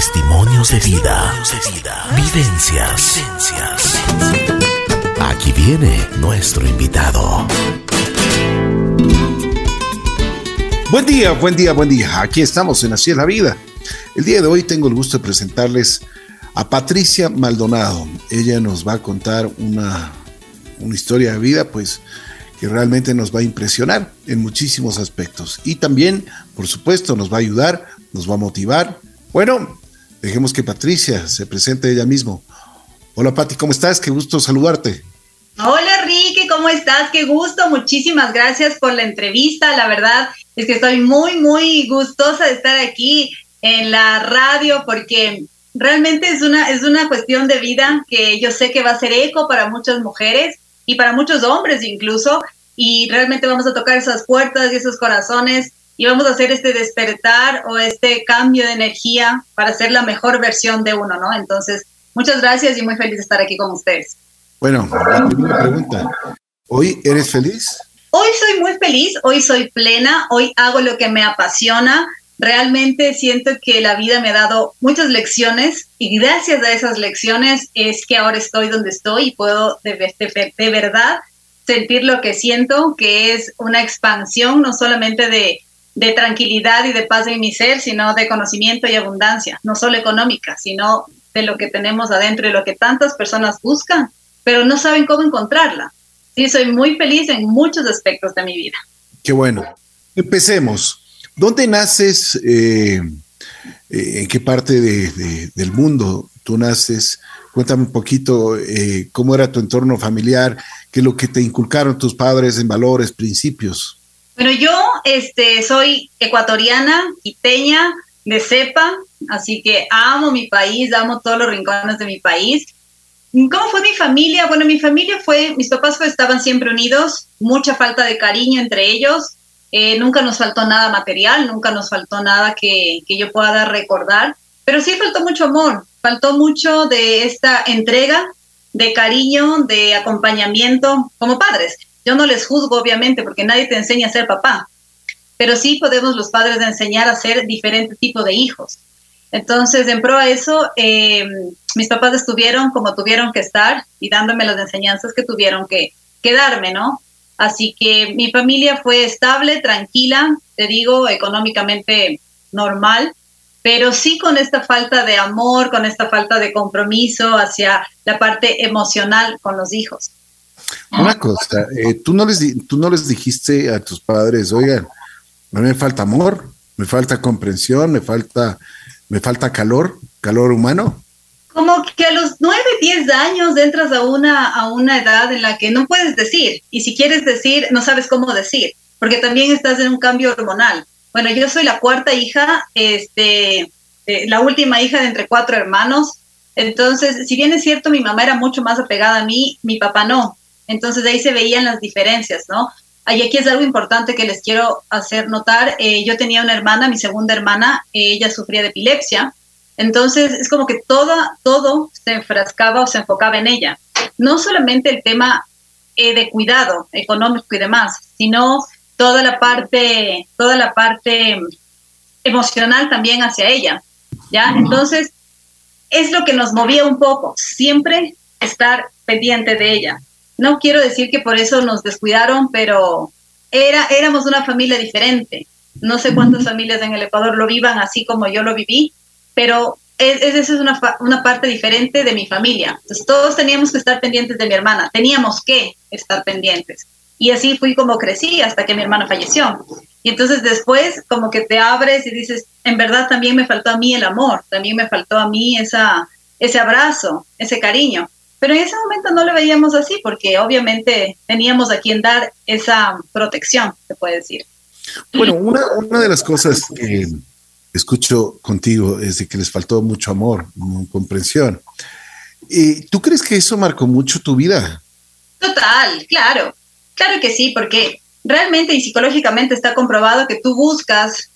Testimonios de vida. Vivencias. Aquí viene nuestro invitado. Buen día, buen día, buen día. Aquí estamos en Así es la vida. El día de hoy tengo el gusto de presentarles a Patricia Maldonado. Ella nos va a contar una, una historia de vida, pues que realmente nos va a impresionar en muchísimos aspectos. Y también, por supuesto, nos va a ayudar, nos va a motivar. Bueno, dejemos que Patricia se presente ella mismo. Hola Pati, ¿cómo estás? Qué gusto saludarte. Hola Ricky, ¿cómo estás? Qué gusto, muchísimas gracias por la entrevista. La verdad es que estoy muy, muy gustosa de estar aquí en la radio porque realmente es una, es una cuestión de vida que yo sé que va a ser eco para muchas mujeres y para muchos hombres incluso, y realmente vamos a tocar esas puertas y esos corazones y vamos a hacer este despertar o este cambio de energía para ser la mejor versión de uno, ¿no? Entonces, muchas gracias y muy feliz de estar aquí con ustedes. Bueno, la primera pregunta. ¿Hoy eres feliz? Hoy soy muy feliz, hoy soy plena, hoy hago lo que me apasiona. Realmente siento que la vida me ha dado muchas lecciones y gracias a esas lecciones es que ahora estoy donde estoy y puedo de, de, de verdad sentir lo que siento, que es una expansión no solamente de, de tranquilidad y de paz en mi ser, sino de conocimiento y abundancia, no solo económica, sino de lo que tenemos adentro y lo que tantas personas buscan, pero no saben cómo encontrarla. Sí, soy muy feliz en muchos aspectos de mi vida. Qué bueno. Empecemos. ¿Dónde naces? Eh, eh, ¿En qué parte del mundo tú naces? Cuéntame un poquito eh, cómo era tu entorno familiar, qué es lo que te inculcaron tus padres en valores, principios. Bueno, yo este, soy ecuatoriana, quiteña, de cepa, así que amo mi país, amo todos los rincones de mi país. ¿Cómo fue mi familia? Bueno, mi familia fue, mis papás estaban siempre unidos, mucha falta de cariño entre ellos, eh, nunca nos faltó nada material, nunca nos faltó nada que, que yo pueda recordar, pero sí faltó mucho amor, faltó mucho de esta entrega, de cariño, de acompañamiento como padres. Yo no les juzgo, obviamente, porque nadie te enseña a ser papá, pero sí podemos los padres enseñar a ser diferente tipo de hijos. Entonces, en pro a eso, eh, mis papás estuvieron como tuvieron que estar y dándome las enseñanzas que tuvieron que, que darme, ¿no? Así que mi familia fue estable, tranquila, te digo, económicamente normal, pero sí con esta falta de amor, con esta falta de compromiso hacia la parte emocional con los hijos. Una cosa, eh, ¿tú, no les, tú no les dijiste a tus padres, oigan, a mí me falta amor, me falta comprensión, me falta, me falta calor, calor humano. Como que a los nueve, diez años entras a una, a una edad en la que no puedes decir, y si quieres decir, no sabes cómo decir, porque también estás en un cambio hormonal. Bueno, yo soy la cuarta hija, este, eh, la última hija de entre cuatro hermanos. Entonces, si bien es cierto, mi mamá era mucho más apegada a mí, mi papá no. Entonces, de ahí se veían las diferencias, ¿no? Y aquí es algo importante que les quiero hacer notar. Eh, yo tenía una hermana, mi segunda hermana, ella sufría de epilepsia. Entonces, es como que todo, todo se enfrascaba o se enfocaba en ella. No solamente el tema eh, de cuidado económico y demás, sino toda la parte, toda la parte emocional también hacia ella, ¿ya? Entonces, es lo que nos movía un poco, siempre estar pendiente de ella. No quiero decir que por eso nos descuidaron, pero era, éramos una familia diferente. No sé cuántas familias en el Ecuador lo vivan así como yo lo viví, pero esa es, es una, una parte diferente de mi familia. Entonces, todos teníamos que estar pendientes de mi hermana, teníamos que estar pendientes. Y así fui como crecí hasta que mi hermano falleció. Y entonces después como que te abres y dices, en verdad también me faltó a mí el amor, también me faltó a mí esa, ese abrazo, ese cariño. Pero en ese momento no lo veíamos así porque obviamente teníamos a quien dar esa protección, se puede decir. Bueno, una, una de las cosas que escucho contigo es de que les faltó mucho amor, comprensión. ¿Y ¿Tú crees que eso marcó mucho tu vida? Total, claro. Claro que sí, porque realmente y psicológicamente está comprobado que tú buscas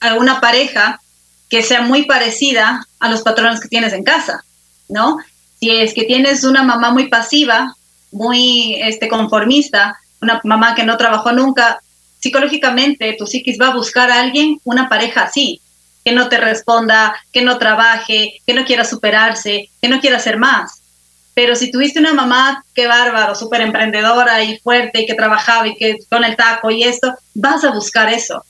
a una pareja que sea muy parecida a los patrones que tienes en casa, ¿no? Si es que tienes una mamá muy pasiva, muy este, conformista, una mamá que no trabajó nunca, psicológicamente tu psiquis va a buscar a alguien, una pareja así. que no te responda, que no trabaje, que no quiera superarse, que no quiera hacer más. Pero si tuviste una mamá, qué bárbaro, súper emprendedora y fuerte y que trabajaba y que con el taco y esto, vas a buscar eso.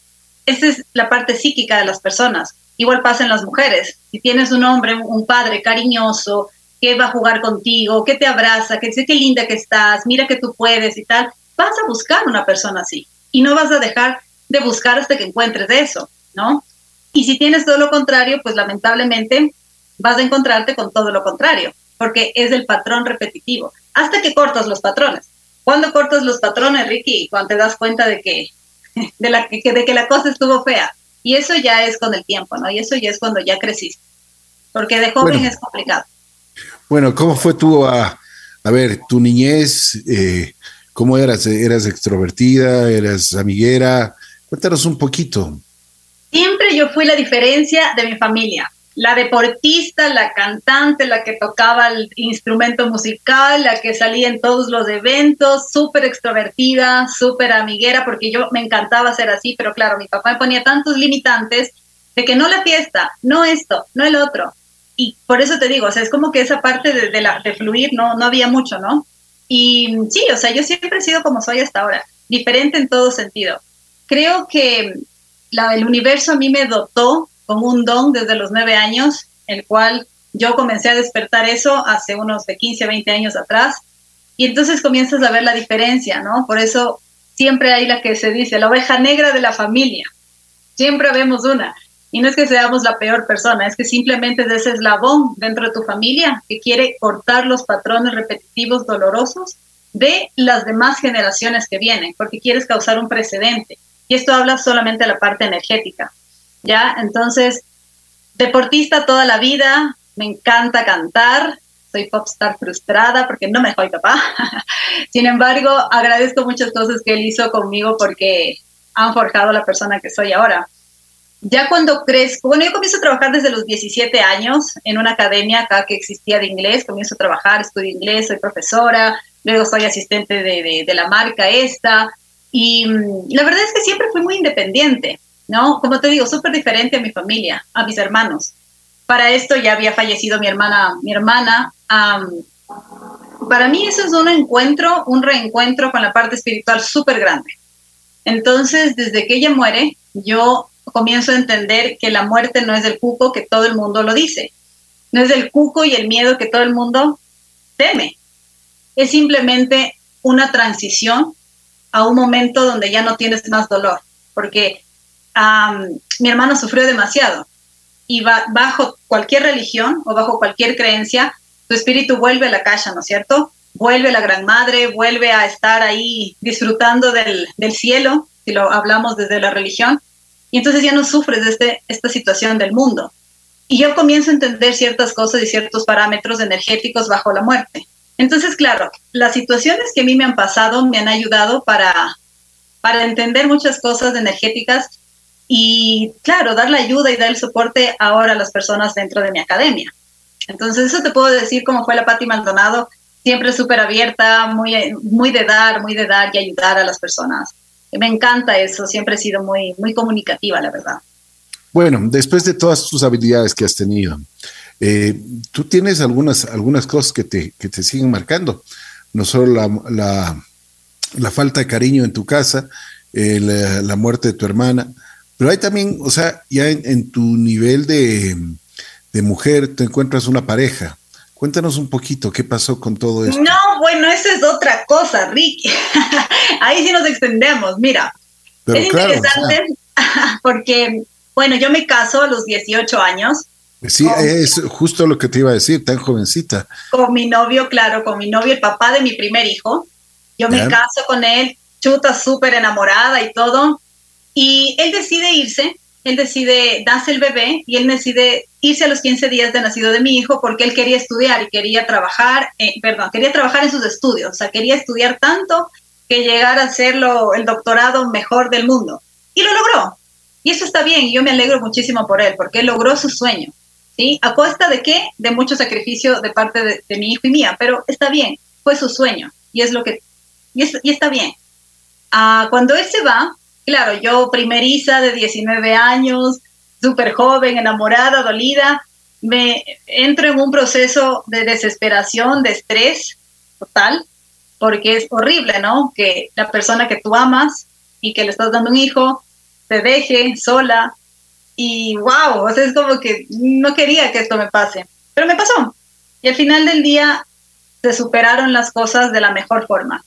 Esa es la parte psíquica de las personas. Igual pasa en las mujeres. Si tienes un hombre, un padre cariñoso, que va a jugar contigo, que te abraza, que dice qué linda que estás, mira que tú puedes y tal, vas a buscar una persona así. Y no vas a dejar de buscar hasta que encuentres eso, ¿no? Y si tienes todo lo contrario, pues lamentablemente vas a encontrarte con todo lo contrario porque es el patrón repetitivo, hasta que cortas los patrones. ¿Cuándo cortas los patrones, Ricky? Cuando te das cuenta de que, de, la, de que la cosa estuvo fea. Y eso ya es con el tiempo, ¿no? Y eso ya es cuando ya creciste. Porque de joven es complicado. Bueno, ¿cómo fue a, a ver, tu niñez? Eh, ¿Cómo eras? ¿Eras extrovertida? ¿Eras amiguera? Cuéntanos un poquito. Siempre yo fui la diferencia de mi familia la deportista, la cantante, la que tocaba el instrumento musical, la que salía en todos los eventos, súper extrovertida, súper amiguera, porque yo me encantaba ser así, pero claro, mi papá me ponía tantos limitantes de que no la fiesta, no esto, no el otro. Y por eso te digo, o sea, es como que esa parte de, de fluir no, no había mucho, ¿no? Y sí, o sea, yo siempre he sido como soy hasta ahora, diferente en todo sentido. Creo que la, el universo a mí me dotó con un don desde los nueve años, el cual yo comencé a despertar eso hace unos de 15, 20 años atrás. Y entonces comienzas a ver la diferencia, ¿no? Por eso siempre hay la que se dice, la oveja negra de la familia. Siempre vemos una. Y no es que seamos la peor persona, es que simplemente es ese eslabón dentro de tu familia que quiere cortar los patrones repetitivos dolorosos de las demás generaciones que vienen, porque quieres causar un precedente. Y esto habla solamente de la parte energética. ¿ya? Entonces, deportista toda la vida, me encanta cantar, soy popstar frustrada porque no me soy papá. Sin embargo, agradezco muchas cosas que él hizo conmigo porque han forjado la persona que soy ahora. Ya cuando crezco, bueno, yo comienzo a trabajar desde los 17 años en una academia acá que existía de inglés, comienzo a trabajar, estudio inglés, soy profesora, luego soy asistente de, de la marca esta, y mm, la verdad es que siempre fui muy independiente. ¿no? Como te digo, súper diferente a mi familia, a mis hermanos. Para esto ya había fallecido mi hermana, mi hermana. para mí eso es un encuentro, un reencuentro con la parte espiritual súper grande. Entonces, desde que ella muere, yo comienzo a entender que la muerte no es del cuco que todo el mundo lo dice. No es del cuco y el miedo que todo el mundo teme. Es simplemente una transición a un momento donde ya no tienes más dolor. Porque mi hermano sufrió demasiado y bajo cualquier religión o bajo cualquier creencia, tu espíritu vuelve a la casa, ¿no es cierto? Vuelve a la Gran Madre, vuelve a estar ahí disfrutando del, cielo, si lo hablamos desde la religión, y entonces ya no sufres de este, esta situación del mundo. Y yo comienzo a entender ciertas cosas y ciertos parámetros energéticos bajo la muerte. Entonces, claro, las situaciones que a mí me han pasado me han ayudado para, para entender muchas cosas energéticas y claro, dar la ayuda y dar el soporte ahora a las personas dentro de mi academia. Entonces, eso te puedo decir cómo fue la Patti Maldonado, siempre súper abierta, muy, muy de dar, muy de dar y ayudar a las personas. Me encanta eso, siempre he sido muy, muy comunicativa, la verdad. Bueno, después de todas tus habilidades que has tenido, eh, tú tienes algunas, algunas cosas que te, que te siguen marcando, no solo la, la, la falta de cariño en tu casa, eh, la, la, muerte de tu hermana, pero hay también, o sea, ya en, tu nivel de, mujer te encuentras una pareja. Cuéntanos un poquito qué pasó con todo esto. No, bueno, eso es otra cosa, Ricky. Ahí sí nos extendemos. Mira, es interesante porque, bueno, yo me caso a los 18 años. Sí, es justo lo que te iba a decir, tan jovencita. Con mi novio, claro, con mi novio, el papá de mi primer hijo. Yo me caso con él, chuta, súper enamorada y todo. Y él decide irse, él decide, darse el bebé y él decide irse a los 15 días de nacido de mi hijo porque él quería estudiar y quería trabajar, eh, perdón, quería trabajar en sus estudios, o sea, quería estudiar tanto que llegar a ser el doctorado mejor del mundo. Y lo logró. Y eso está bien, yo me alegro muchísimo por él, porque logró su sueño. ¿sí? ¿A costa de qué? De mucho sacrificio de parte de, mi hijo y mía, pero está bien, fue su sueño. Y es lo que, y, y está bien. Ah, cuando él se va, claro, yo primeriza de 19 años, súper joven, enamorada, dolida, me entro en un proceso de desesperación, de estrés total, porque es horrible, ¿no? Que la persona que tú amas y que le estás dando un hijo te deje sola y wow, o sea, es como que no quería que esto me pase, pero me pasó. Y al final del día se superaron las cosas de la mejor forma.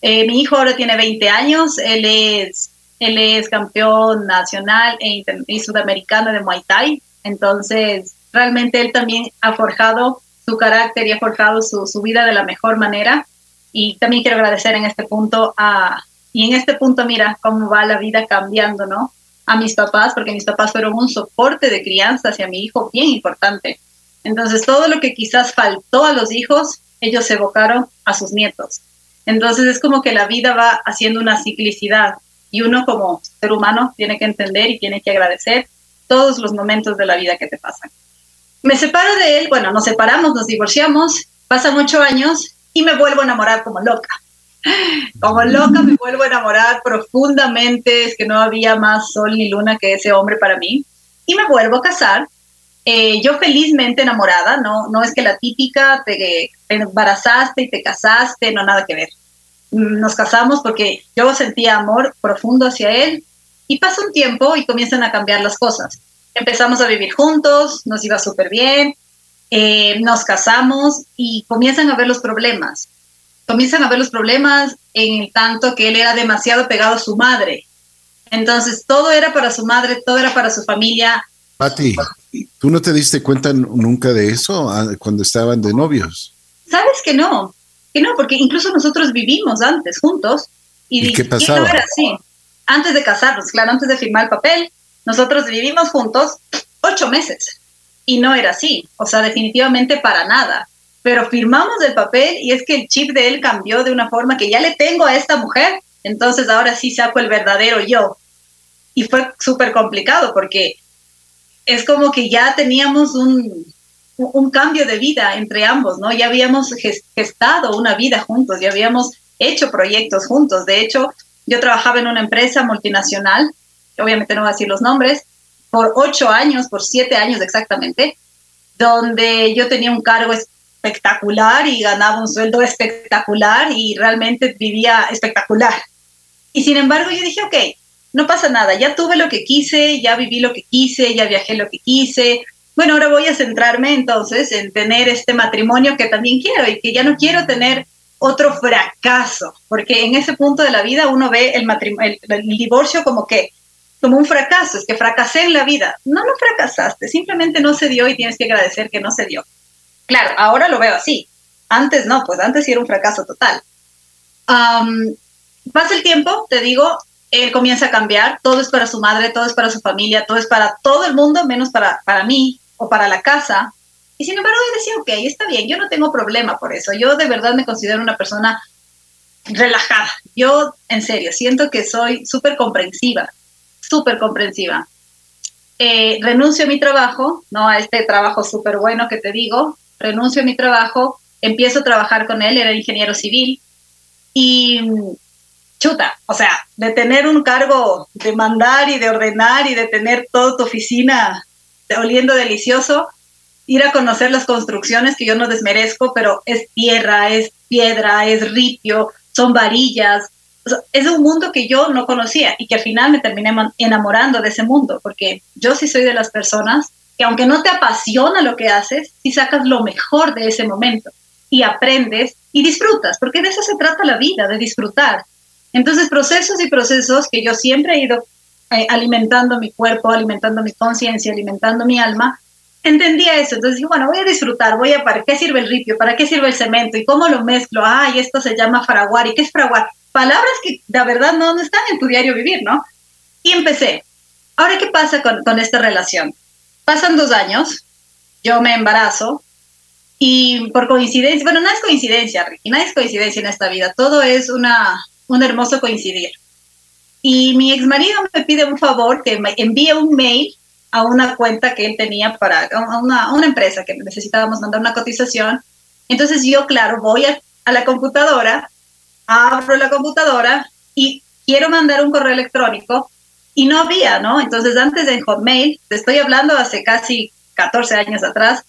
Eh, mi hijo ahora tiene 20 años, él es, él es campeón nacional e y sudamericano de Muay Thai, entonces realmente él también ha forjado su carácter y ha forjado su, su vida de la mejor manera. Y también quiero agradecer en este punto a, y en este punto mira cómo va la vida cambiando, ¿no? A mis papás, porque mis papás fueron un soporte de crianza hacia mi hijo bien importante. Entonces, todo lo que quizás faltó a los hijos, ellos evocaron a sus nietos. Entonces, es como que la vida va haciendo una ciclicidad y uno como ser humano tiene que entender y tiene que agradecer todos los momentos de la vida que te pasan. Me separo de él, bueno, nos separamos, nos divorciamos, pasan ocho años y me vuelvo a enamorar como loca. Como loca me vuelvo a enamorar profundamente, es que no había más sol ni luna que ese hombre para mí. Y me vuelvo a casar, eh, yo felizmente enamorada, no, no es que la típica te, te embarazaste y te casaste, no nada que ver. Nos casamos porque yo sentía amor profundo hacia él y pasa un tiempo y comienzan a cambiar las cosas empezamos a vivir juntos, nos iba súper bien, eh, nos casamos y comienzan a ver los problemas. Comienzan a ver los problemas en tanto que él era demasiado pegado a su madre. Entonces, todo era para su madre, todo era para su familia. Pati, ¿tú no te diste cuenta nunca de eso ah, cuando estaban de novios? Sabes que no, que no, porque incluso nosotros vivimos antes juntos. ¿Y, qué pasaba? era así. Antes de casarnos, claro, antes de firmar el papel, nosotros vivimos juntos ocho meses y no era así, o sea, definitivamente para nada. Pero firmamos el papel y es que el chip de él cambió de una forma que ya le tengo a esta mujer, entonces ahora sí saco el verdadero yo. Y fue súper complicado porque es como que ya teníamos un, un cambio de vida entre ambos, ¿no? Ya habíamos gestado una vida juntos, ya habíamos hecho proyectos juntos. De hecho, yo trabajaba en una empresa multinacional obviamente no voy a decir los nombres, por ocho años, por siete años exactamente, donde yo tenía un cargo espectacular y ganaba un sueldo espectacular y realmente vivía espectacular. Y sin embargo yo dije, ok, no pasa nada, ya tuve lo que quise, ya viví lo que quise, ya viajé lo que quise. Bueno, ahora voy a centrarme entonces en tener este matrimonio que también quiero y que ya no quiero tener otro fracaso, porque en ese punto de la vida uno ve el, el divorcio como que como un fracaso, es que fracasé en la vida. No, no fracasaste, simplemente no se dio y tienes que agradecer que no se dio. Claro, ahora lo veo así. Antes no, pues antes sí era un fracaso total. pasa el tiempo, te digo, él comienza a cambiar, todo es para su madre, todo es para su familia, todo es para todo el mundo, menos para, para mí o para la casa. Y sin embargo, yo decía, ok, está bien, yo no tengo problema por eso. Yo de verdad me considero una persona relajada. Yo, en serio, siento que soy súper comprensiva súper comprensiva. Eh, renuncio a mi trabajo, ¿no? A este trabajo súper bueno que te digo, renuncio a mi trabajo, empiezo a trabajar con él, era ingeniero civil, y chuta, o sea, de tener un cargo de mandar y de ordenar y de tener toda tu oficina oliendo delicioso, ir a conocer las construcciones que yo no desmerezco, pero es tierra, es piedra, es ripio, son varillas, es un mundo que yo no conocía y que al final me terminé enamorando de ese mundo, porque yo sí soy de las personas que aunque no te apasiona lo que haces, sí sacas lo mejor de ese momento y aprendes y disfrutas, porque de eso se trata la vida, de disfrutar. Entonces, procesos y procesos que yo siempre he ido eh, alimentando mi cuerpo, alimentando mi conciencia, alimentando mi alma, entendía eso. Entonces dije, bueno, voy a disfrutar, voy a, ¿para qué sirve el ripio? ¿Para qué sirve el cemento? ¿Y cómo lo mezclo? Ay, esto se llama fraguar. ¿Y qué es fraguar? palabras que de verdad no, no están en tu diario vivir, ¿no? Y empecé. Ahora, ¿qué pasa con, con esta relación? Pasan dos años, yo me embarazo y por coincidencia, bueno, no es coincidencia, Ricky, no es coincidencia en esta vida, todo es una, un hermoso coincidir. Y mi ex marido me pide un favor que me envíe un mail a una cuenta que él tenía para una, una empresa que necesitábamos mandar una cotización. Entonces yo, claro, voy a, la computadora abro la computadora y quiero mandar un correo electrónico y no había, ¿no? Entonces antes en Hotmail, te estoy hablando hace casi 14 años atrás,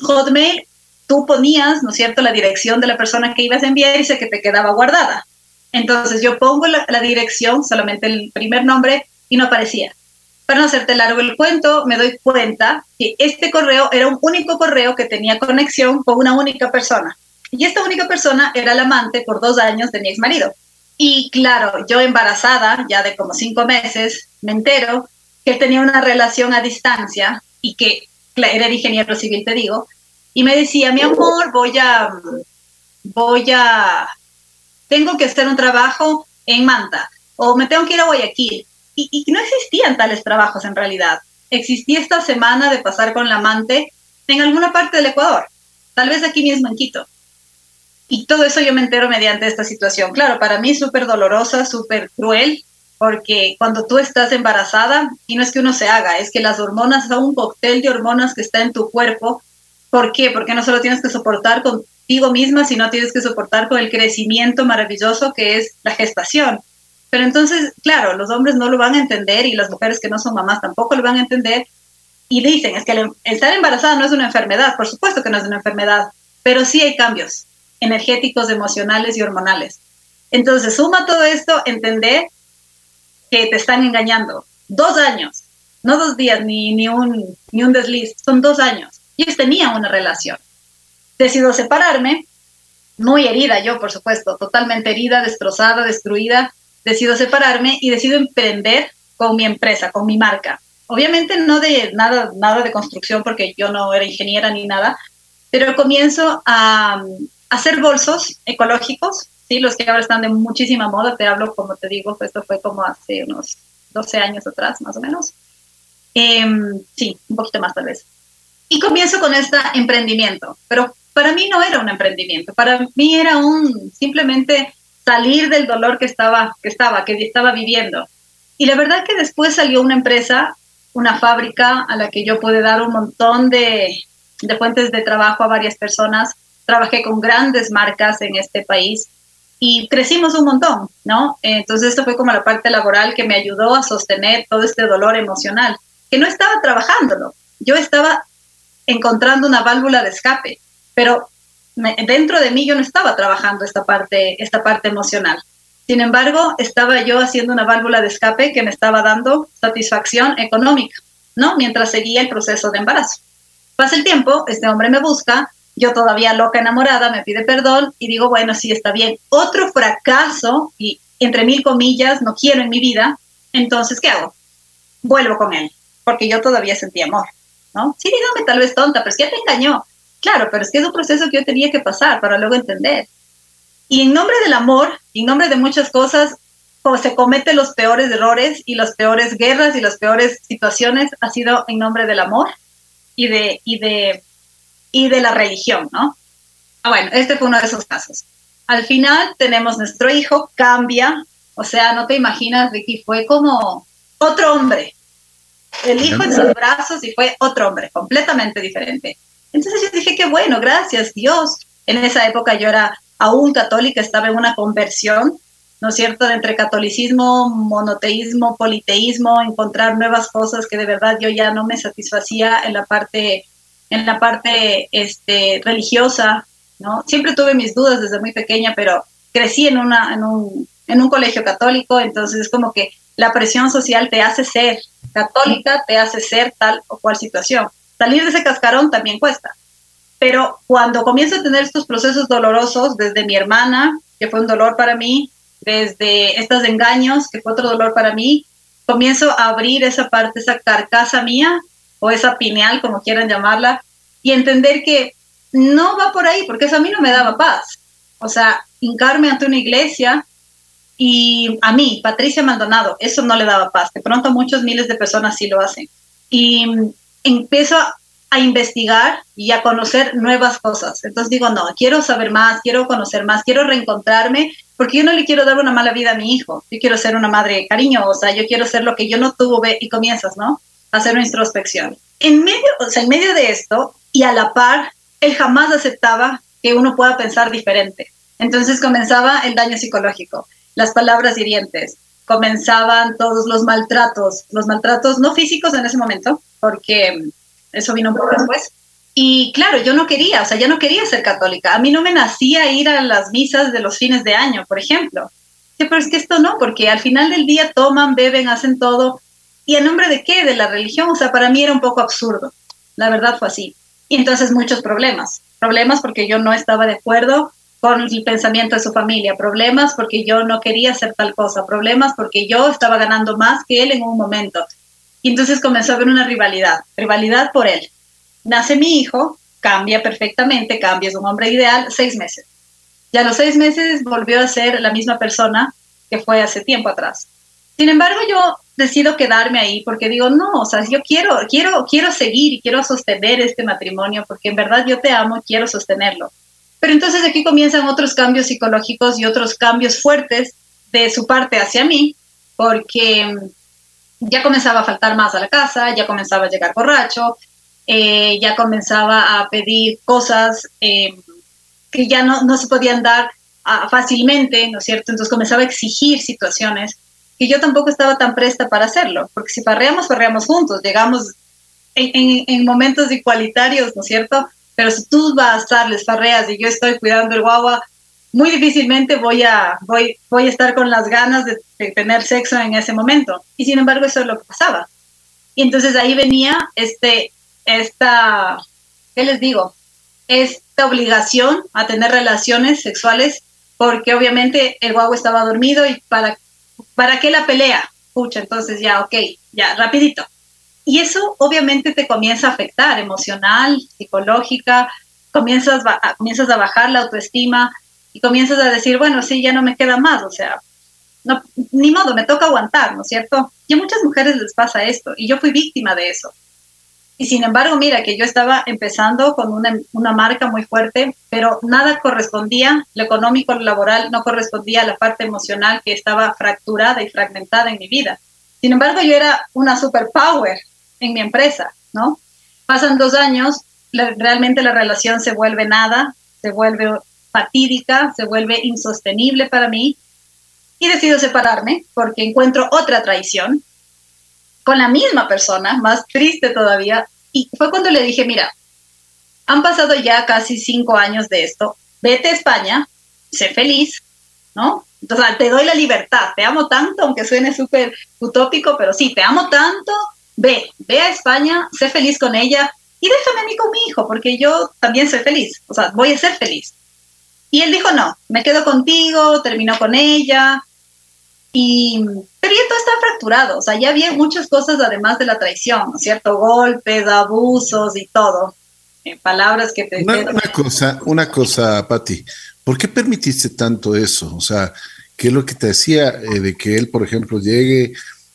Hotmail, tú ponías, ¿no es cierto?, la dirección de la persona que ibas a enviar y sé que te quedaba guardada. Entonces yo pongo la, dirección, solamente el primer nombre, y no aparecía. Para no hacerte largo el cuento, me doy cuenta que este correo era un único correo que tenía conexión con una única persona. Y esta única persona era la amante por dos años de mi ex marido. Y claro, yo embarazada, ya de como cinco meses, me entero que él tenía una relación a distancia y que era ingeniero civil, te digo, y me decía, mi amor, voy a, voy a, tengo que hacer un trabajo en Manta o me tengo que ir a Guayaquil. Y, y no existían tales trabajos en realidad. Existía esta semana de pasar con la amante en alguna parte del Ecuador, tal vez aquí mismo en Quito. Y todo eso yo me entero mediante esta situación. Claro, para mí súper dolorosa, súper cruel, porque cuando tú estás embarazada, y no es que uno se haga, es que las hormonas son un cóctel de hormonas que está en tu cuerpo. ¿Por qué? Porque no solo tienes que soportar contigo misma, sino tienes que soportar con el crecimiento maravilloso que es la gestación. Pero entonces, claro, los hombres no lo van a entender y las mujeres que no son mamás tampoco lo van a entender. Y dicen, es que el estar embarazada no es una enfermedad, por supuesto que no es una enfermedad, pero sí hay cambios energéticos, emocionales y hormonales. Entonces, suma todo esto, entender que te están engañando. Dos años, no dos días ni, ni, un, ni un desliz, son dos años. Ellos tenían una relación. Decido separarme, muy herida yo, por supuesto, totalmente herida, destrozada, destruida. Decido separarme y decido emprender con mi empresa, con mi marca. Obviamente no de nada, nada de construcción porque yo no era ingeniera ni nada, pero comienzo a, hacer bolsos ecológicos, ¿sí? los que ahora están de muchísima moda, te hablo, como te digo, esto fue como hace unos 12 años atrás, más o menos. Em, sí, un poquito más tal vez. Y comienzo con este emprendimiento, pero para mí no era un emprendimiento, para mí era un simplemente salir del dolor que estaba, que estaba, que estaba viviendo. Y la verdad que después salió una empresa, una fábrica a la que yo pude dar un montón de, de fuentes de trabajo a varias personas trabajé con grandes marcas en este país y crecimos un montón, ¿no? Entonces esto fue como la parte laboral que me ayudó a sostener todo este dolor emocional, que no estaba trabajándolo, yo estaba encontrando una válvula de escape, pero dentro de mí yo no estaba trabajando esta parte, esta parte emocional. Sin embargo, estaba yo haciendo una válvula de escape que me estaba dando satisfacción económica, ¿no? Mientras seguía el proceso de embarazo. Pasa el tiempo, este hombre me busca, yo todavía loca enamorada, me pide perdón y digo, bueno, sí, está bien. Otro fracaso, y entre mil comillas, no quiero en mi vida, entonces, ¿qué hago? Vuelvo con él, porque yo todavía sentí amor, ¿no? Sí, dígame, tal vez tonta, pero es que te engañó. Claro, pero es que es un proceso que yo tenía que pasar para luego entender. Y en nombre del amor, en nombre de muchas cosas, como se cometen los peores errores y las peores guerras y las peores situaciones, ha sido en nombre del amor y de, y de y de la religión, ¿no? Ah, bueno, este fue uno de esos casos. Al final tenemos nuestro hijo, cambia, o sea, no te imaginas, Vicky, fue como otro hombre. El hijo en sus brazos y fue otro hombre, completamente diferente. Entonces yo dije, qué bueno, gracias Dios. En esa época yo era aún católica, estaba en una conversión, ¿no es cierto?, de entre catolicismo, monoteísmo, politeísmo, encontrar nuevas cosas que de verdad yo ya no me satisfacía en la parte en la parte este, religiosa, ¿no? Siempre tuve mis dudas desde muy pequeña, pero crecí en, una, en, un, en un colegio católico, entonces es como que la presión social te hace ser católica, te hace ser tal o cual situación. Salir de ese cascarón también cuesta. Pero cuando comienzo a tener estos procesos dolorosos, desde mi hermana, que fue un dolor para mí, desde estos engaños, que fue otro dolor para mí, comienzo a abrir esa parte, esa carcasa mía o esa pineal, como quieran llamarla, y entender que no va por ahí, porque eso a mí no me daba paz. O sea, hincarme ante una iglesia y a mí, Patricia Maldonado, eso no le daba paz. De pronto muchos miles de personas sí lo hacen. Y empiezo a investigar y a conocer nuevas cosas. Entonces digo, no, quiero saber más, quiero conocer más, quiero reencontrarme, porque yo no le quiero dar una mala vida a mi hijo. Yo quiero ser una madre cariñosa, yo quiero ser lo que yo no tuve y comienzas, ¿no? hacer una introspección. En medio, o sea, en medio de esto y a la par, él jamás aceptaba que uno pueda pensar diferente. Entonces comenzaba el daño psicológico, las palabras hirientes, comenzaban todos los maltratos, los maltratos no físicos en ese momento, porque eso vino un poco después. Y claro, yo no quería, o sea, ya no quería ser católica. A mí no me nacía ir a las misas de los fines de año, por ejemplo. Sí, pero es que esto no, porque al final del día toman, beben, hacen todo. ¿Y a nombre de qué? De la religión. O sea, para mí era un poco absurdo. La verdad fue así. Y entonces muchos problemas. Problemas porque yo no estaba de acuerdo con el pensamiento de su familia, problemas porque yo no quería hacer tal cosa, problemas porque yo estaba ganando más que él en un momento. Y entonces comenzó a haber una rivalidad, rivalidad por él. Nace mi hijo, cambia perfectamente, cambia, es un hombre ideal, seis meses. Y a los seis meses volvió a ser la misma persona que fue hace tiempo atrás. Sin embargo, yo decido quedarme ahí porque digo, no, o sea, yo quiero, quiero, quiero seguir y quiero sostener este matrimonio porque en verdad yo te amo quiero sostenerlo. Pero entonces aquí comienzan otros cambios psicológicos y otros cambios fuertes de su parte hacia mí, porque ya comenzaba a faltar más a la casa, ya comenzaba a llegar borracho, eh, ya comenzaba a pedir cosas eh, que ya no, no, se podían dar ah, fácilmente, ¿no es cierto? Entonces comenzaba a exigir situaciones que yo tampoco estaba tan presta para hacerlo, porque si parreamos, parreamos juntos, llegamos en, en, en momentos igualitarios, ¿no es cierto? Pero si tú vas a les farreas y yo estoy cuidando el guagua, muy difícilmente voy a, voy, voy a estar con las ganas de, tener sexo en ese momento. Y sin embargo, eso es lo que pasaba. Y entonces ahí venía este, esta, ¿qué les digo? Esta obligación a tener relaciones sexuales porque obviamente el guagua estaba dormido y para, ¿para qué la pelea? Pucha, entonces ya, ok, ya, rapidito. Y eso obviamente te comienza a afectar emocional, psicológica, comienzas, comienzas a bajar la autoestima y comienzas a decir, bueno, sí, ya no me queda más, o sea, no, ni modo, me toca aguantar, ¿no es cierto? Y a muchas mujeres les pasa esto y yo fui víctima de eso. Y sin embargo, mira que yo estaba empezando con una, una marca muy fuerte, pero nada correspondía, lo económico, lo laboral, no correspondía a la parte emocional que estaba fracturada y fragmentada en mi vida. Sin embargo, yo era una superpower en mi empresa, ¿no? Pasan dos años, realmente la relación se vuelve nada, se vuelve fatídica, se vuelve insostenible para mí y decido separarme porque encuentro otra traición con la misma persona, más triste todavía. Y fue cuando le dije, mira, han pasado ya casi cinco años de esto, vete a España, sé feliz, ¿no? Entonces, te doy la libertad, te amo tanto, aunque suene súper utópico, pero sí, te amo tanto ve, ve a España, sé feliz con ella y déjame a mí con mi hijo, porque yo también soy feliz, o sea, voy a ser feliz. Y él dijo, no, me quedo contigo, terminó con ella, y, pero ya todo está fracturado, o sea, ya había muchas cosas además de la traición, ¿no es cierto? Golpes, abusos y todo. En palabras que te... Una, una cosa, una cosa, Patti, ¿por qué permitiste tanto eso? O sea, ¿qué es lo que te decía eh, de que él, por ejemplo, llegue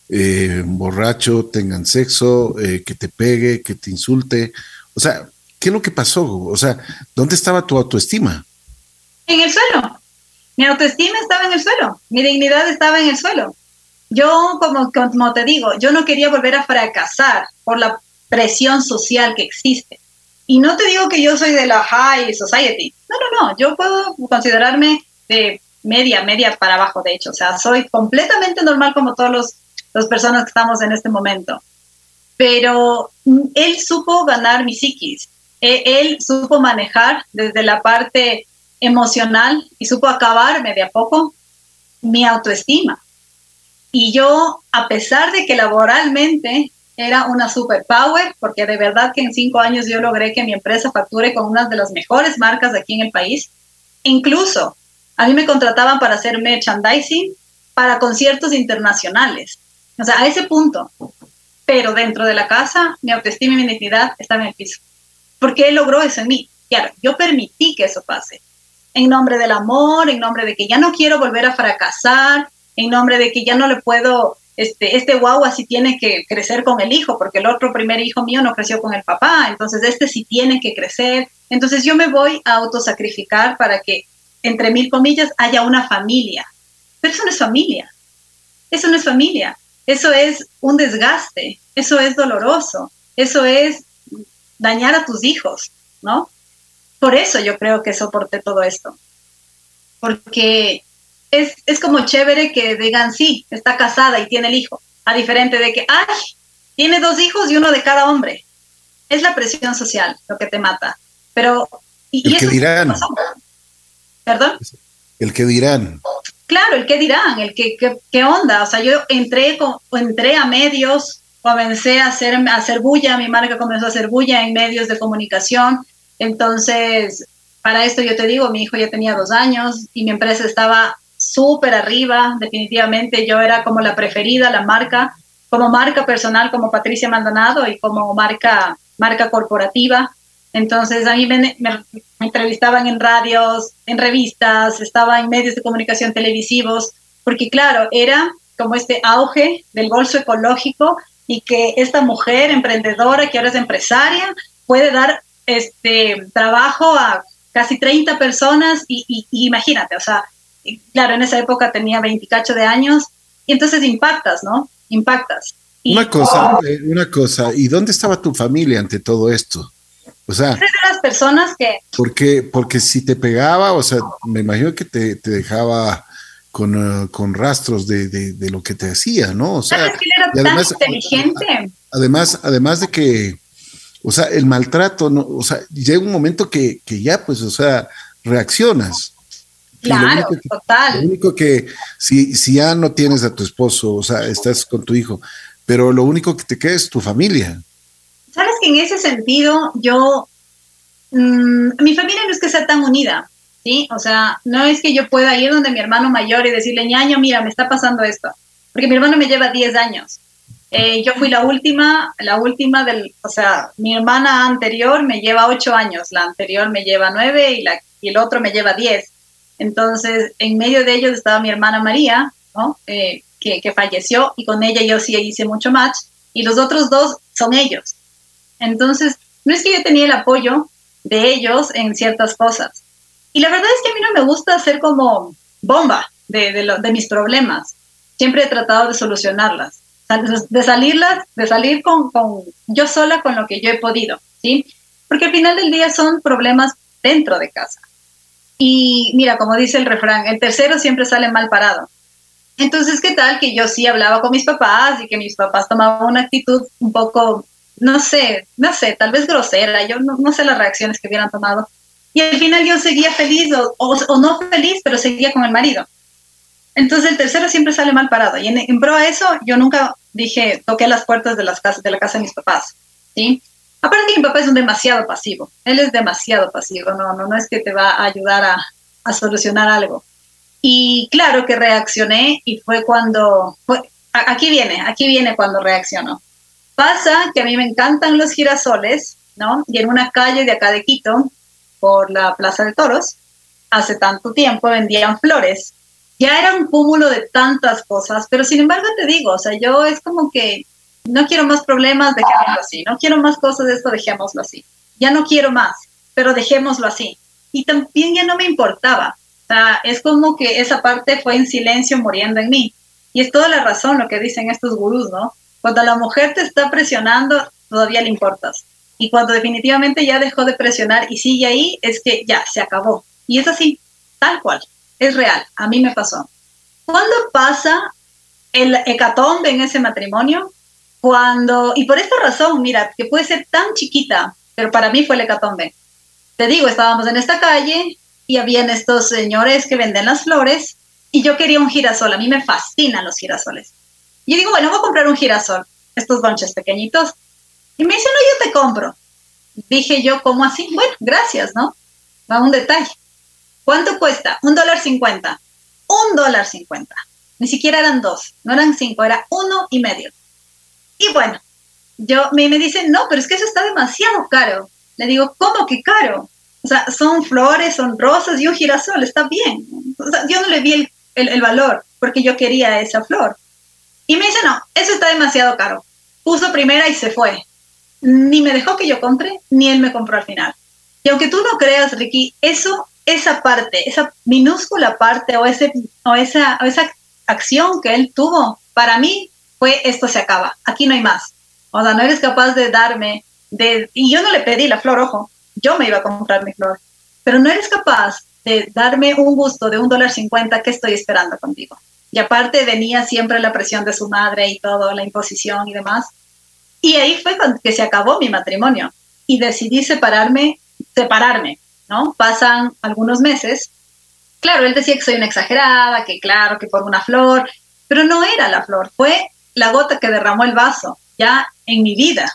eh, borracho, tengan sexo, eh, que te pegue, que te insulte. O sea, ¿qué es lo que pasó? O sea, ¿dónde estaba tu autoestima? En el suelo. Mi autoestima estaba en el suelo. Mi dignidad estaba en el suelo. Yo, como, como te digo, yo no quería volver a fracasar por la presión social que existe. Y no te digo que yo soy de la high society. No, no, no. Yo puedo considerarme de media, media para abajo, de hecho. O sea, soy completamente normal como todos los las personas que estamos en este momento. Pero él supo ganar mi psiquis, e, él supo manejar desde la parte emocional y supo acabarme de a poco mi autoestima. Y yo, a pesar de que laboralmente era una superpower, porque de verdad que en cinco años yo logré que mi empresa facture con una de las mejores marcas de aquí en el país, incluso a mí me contrataban para hacer merchandising para conciertos internacionales. O sea, a ese punto. Pero dentro de la casa, mi autoestima y mi dignidad están en el piso. Porque él logró eso en mí. Claro, yo permití que eso pase. En nombre del amor, en nombre de que ya no quiero volver a fracasar, en nombre de que ya no le puedo, este, este guau así tiene que crecer con el hijo, porque el otro primer hijo mío no creció con el papá, entonces este sí tiene que crecer. Entonces yo me voy a autosacrificar para que, entre mil comillas, haya una familia. Pero eso no es familia. Eso no es familia. Eso es un desgaste, eso es doloroso, eso es dañar a tus hijos, ¿no? Por eso yo creo que soporté todo esto, porque es, es como chévere que digan, sí, está casada y tiene el hijo, a diferente de que, ay, tiene dos hijos y uno de cada hombre. Es la presión social lo que te mata. Pero... Y, el que dirán. ¿Perdón? El que dirán. Claro, el que dirán, el que, qué onda. O sea, yo entré, con, entré a medios, comencé a hacer, a hacer bulla, mi marca comenzó a hacer bulla en medios de comunicación. Entonces, para esto yo te digo, mi hijo ya tenía dos años y mi empresa estaba súper arriba, definitivamente yo era como la preferida, la marca, como marca personal, como Patricia Maldonado y como marca, marca corporativa. Entonces a mí me, entrevistaban en radios, en revistas, estaba en medios de comunicación televisivos, porque claro, era como este auge del bolso ecológico y que esta mujer emprendedora que ahora es empresaria puede dar este trabajo a casi 30 personas y, imagínate, o sea, claro, en esa época tenía 28 de años y entonces impactas, ¿no? Impactas. una cosa, eh, una cosa, ¿y dónde estaba tu familia ante todo esto? O sea, de las personas que... Porque, porque si te pegaba, o sea, me imagino que te, dejaba con, uh, con rastros de, de, lo que te hacía, ¿no? O sea, que él era tan inteligente. Además, además de que o sea, el maltrato, no, o sea, llega un momento que, ya, pues, o sea, reaccionas. Claro, total. Lo único que, si, si ya no tienes a tu esposo, o sea, estás con tu hijo, pero lo único que te queda es tu familia. Sabes que en ese sentido, yo, mm, mi familia no es que sea tan unida, ¿sí? O sea, no es que yo pueda ir donde mi hermano mayor y decirle, ñaño, mira, me está pasando esto, porque mi hermano me lleva 10 años. Eh, yo fui la última, la última del, o sea, mi hermana anterior me lleva ocho años, la anterior me lleva nueve y, la, y el otro me lleva diez. Entonces, en medio de ellos estaba mi hermana María, ¿no? Eh, que, que, falleció y con ella yo sí hice mucho match y los otros dos son ellos. Entonces, no es que yo tenía el apoyo de ellos en ciertas cosas. Y la verdad es que a mí no me gusta ser como bomba de, de, de mis problemas. Siempre he tratado de solucionarlas de salirlas, de salir con, con, yo sola con lo que yo he podido, ¿sí? Porque al final del día son problemas dentro de casa. Y mira, como dice el refrán, el tercero siempre sale mal parado. Entonces, ¿qué tal que yo sí hablaba con mis papás y que mis papás tomaban una actitud un poco, no sé, no sé, tal vez grosera, yo no, no sé las reacciones que hubieran tomado. Y al final yo seguía feliz o, o no feliz, pero seguía con el marido. Entonces el tercero siempre sale mal parado. Y en, pro a eso, yo nunca dije, toqué las puertas de, las casas, de la casa de mis papás. ¿sí? Aparte que mi papá es un demasiado pasivo. Él es demasiado pasivo. No, no, no es que te va a ayudar a, solucionar algo. Y claro que reaccioné y fue cuando, aquí viene, aquí viene cuando reaccionó. Pasa que a mí me encantan los girasoles, ¿no? Y en una calle de acá de Quito, por la Plaza de Toros, hace tanto tiempo vendían flores ya era un cúmulo de tantas cosas, pero sin embargo te digo, o sea, yo es como que no quiero más problemas, dejémoslo así, no quiero más cosas de esto, dejémoslo así. Ya no quiero más, pero dejémoslo así. Y también ya no me importaba. O sea, es como que esa parte fue en silencio muriendo en mí. Y es toda la razón lo que dicen estos gurús, ¿no? Cuando la mujer te está presionando, todavía le importas. Y cuando definitivamente ya dejó de presionar y sigue ahí, es que ya se acabó. Y es así, tal cual es real, a mí me pasó. ¿Cuándo pasa el hecatombe en ese matrimonio? Cuando, y por esta razón, mira, que puede ser tan chiquita, pero para mí fue el hecatombe. Te digo, estábamos en esta calle y habían estos señores que venden las flores y yo quería un girasol, a mí me fascinan los girasoles. Y digo, bueno, voy a comprar un girasol, estos bonches pequeñitos. Y me dice, no, yo te compro. Dije yo, ¿cómo así? Bueno, gracias, ¿no? Va un detalle. ¿Cuánto cuesta? Un dólar cincuenta. Un dólar cincuenta. Ni siquiera eran dos, no eran cinco, era uno y medio. Y bueno, yo me, me dicen, no, pero es que eso está demasiado caro. Le digo, ¿cómo que caro? O sea, son flores, son rosas y un girasol, está bien. O sea, yo no le vi el, el, el valor porque yo quería esa flor. Y me dice, no, eso está demasiado caro. Puso primera y se fue. Ni me dejó que yo compre, ni él me compró al final. Y aunque tú no creas, Ricky, eso esa parte, esa minúscula parte o, ese, o, esa, esa acción que él tuvo, para mí fue esto se acaba, aquí no hay más. O sea, no eres capaz de darme, de, y yo no le pedí la flor, ojo, yo me iba a comprar mi flor, pero no eres capaz de darme un gusto de un dólar cincuenta, ¿qué estoy esperando contigo? Y aparte venía siempre la presión de su madre y todo, la imposición y demás. Y ahí fue cuando que se acabó mi matrimonio y decidí separarme, separarme, ¿no? Pasan algunos meses. Claro, él decía que soy una exagerada, que claro, que por una flor, pero no era la flor, fue la gota que derramó el vaso ya en mi vida.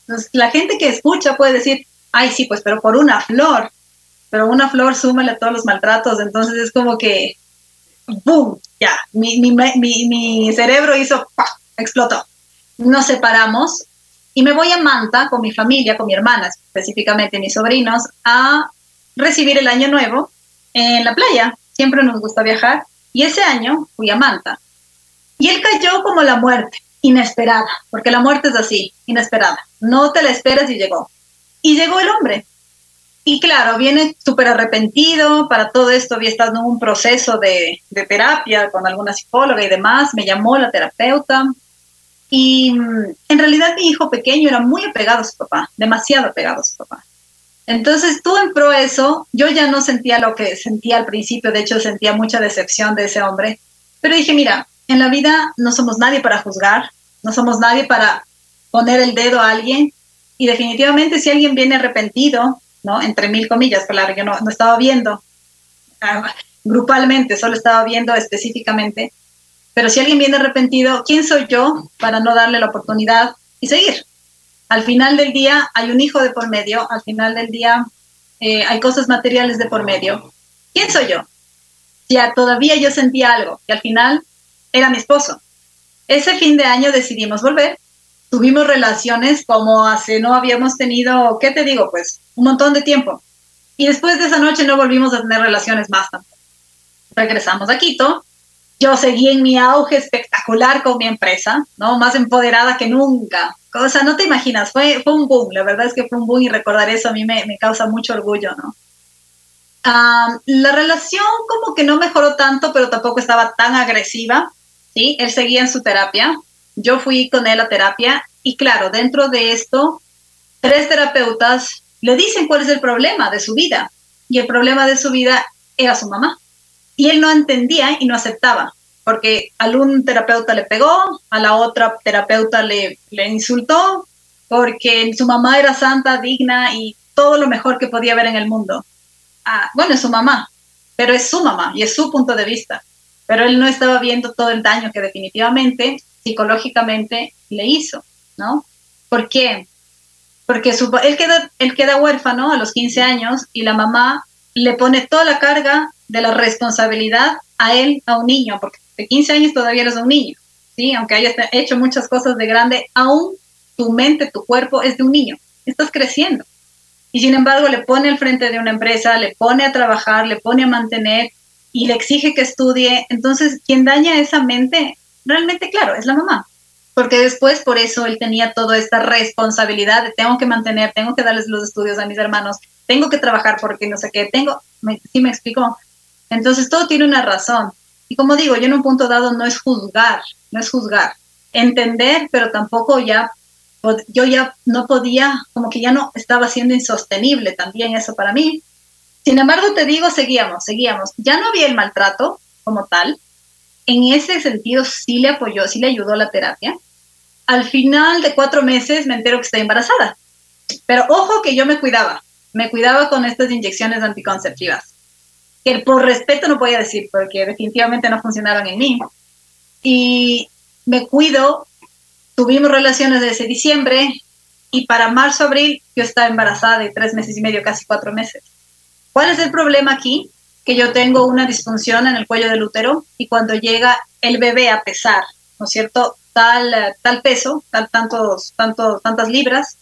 Entonces, la gente que escucha puede decir, ay, sí, pues, pero por una flor, pero una flor súmale a todos los maltratos, entonces es como que, ¡boom! Ya, mi, mi, mi, mi cerebro hizo, ¡pah! explotó. Nos separamos y me voy a Manta con mi familia, con mi hermana, específicamente mis sobrinos, a recibir el año nuevo en la playa. Siempre nos gusta viajar. Y ese año fui a Manta. Y él cayó como la muerte, inesperada, porque la muerte es así, inesperada. No te la esperas y llegó. Y llegó el hombre. Y claro, viene súper arrepentido, para todo esto había estado en un proceso de, de terapia con alguna psicóloga y demás, me llamó la terapeuta, y mm, en realidad mi hijo pequeño era muy apegado a su papá, demasiado apegado a su papá. Entonces tú en pro eso, yo ya no sentía lo que sentía al principio, de hecho sentía mucha decepción de ese hombre, pero dije, mira, en la vida no somos nadie para juzgar, no somos nadie para poner el dedo a alguien y definitivamente si alguien viene arrepentido, ¿no? Entre mil comillas, claro, yo no, estaba viendo ah, grupalmente, solo estaba viendo específicamente, pero si alguien viene arrepentido, ¿quién soy yo para no darle la oportunidad y seguir? Al final del día hay un hijo de por medio, al final del día eh, hay cosas materiales de por medio. ¿Quién soy yo? Ya todavía yo sentía algo y al final era mi esposo. Ese fin de año decidimos volver. Tuvimos relaciones como hace no habíamos tenido, ¿qué te digo? Pues un montón de tiempo. Y después de esa noche no volvimos a tener relaciones más tampoco. Regresamos a Quito yo seguí en mi auge espectacular con mi empresa, ¿no? Más empoderada que nunca. O sea, no te imaginas, fue, fue un boom, la verdad es que fue un boom y recordar eso a mí me, me causa mucho orgullo, ¿no? la relación como que no mejoró tanto, pero tampoco estaba tan agresiva, ¿sí? Él seguía en su terapia, yo fui con él a terapia y claro, dentro de esto, tres terapeutas le dicen cuál es el problema de su vida y el problema de su vida era su mamá. Y él no entendía y no aceptaba, porque a un terapeuta le pegó, a la otra terapeuta le, le insultó, porque su mamá era santa, digna y todo lo mejor que podía ver en el mundo. Ah, bueno, es su mamá, pero es su mamá y es su punto de vista. Pero él no estaba viendo todo el daño que definitivamente psicológicamente le hizo, ¿no? ¿Por qué? Porque su, él, queda, él queda huérfano a los 15 años y la mamá le pone toda la carga de la responsabilidad a él, a un niño, porque de 15 años todavía eres un niño, ¿sí? Aunque hayas hecho muchas cosas de grande, aún tu mente, tu cuerpo es de un niño, estás creciendo. Y sin embargo le pone al frente de una empresa, le pone a trabajar, le pone a mantener y le exige que estudie. Entonces, quien daña esa mente, realmente, claro, es la mamá. Porque después, por eso, él tenía toda esta responsabilidad de tengo que mantener, tengo que darles los estudios a mis hermanos, tengo que trabajar porque no sé qué, tengo, sí me explicó, entonces todo tiene una razón. Y como digo, yo en un punto dado no es juzgar, no es juzgar, entender, pero tampoco ya, yo ya no podía, como que ya no estaba siendo insostenible también eso para mí. Sin embargo, te digo, seguíamos, seguíamos. Ya no había el maltrato como tal. En ese sentido sí le apoyó, sí le ayudó la terapia. Al final de cuatro meses me entero que estoy embarazada. Pero ojo que yo me cuidaba, me cuidaba con estas inyecciones anticonceptivas que por respeto no podía decir, porque definitivamente no funcionaban en mí. Y me cuido, tuvimos relaciones desde diciembre y para marzo, abril yo estaba embarazada de tres meses y medio, casi cuatro meses. ¿Cuál es el problema aquí? Que yo tengo una disfunción en el cuello del útero y cuando llega el bebé a pesar, ¿no es cierto? Tal, tal peso, tal, tantos, tantos, tantas libras,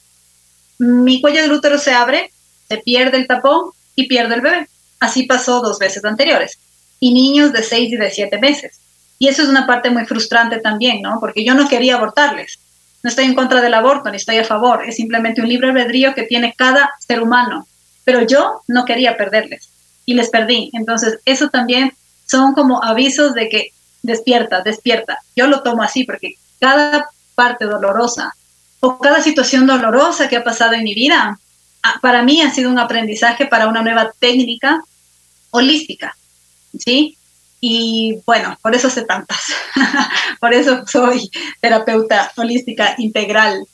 mi cuello del útero se abre, se pierde el tapón y pierde el bebé. Así pasó dos veces anteriores. Y niños de seis y de siete meses. Y eso es una parte muy frustrante también, ¿no? Porque yo no quería abortarles. No estoy en contra del aborto, ni estoy a favor. Es simplemente un libre albedrío que tiene cada ser humano. Pero yo no quería perderles. Y les perdí. Entonces, eso también son como avisos de que despierta, despierta. Yo lo tomo así porque cada parte dolorosa o cada situación dolorosa que ha pasado en mi vida, para mí ha sido un aprendizaje para una nueva técnica holística, ¿sí? Y bueno, por eso sé tantas. por eso soy terapeuta holística integral.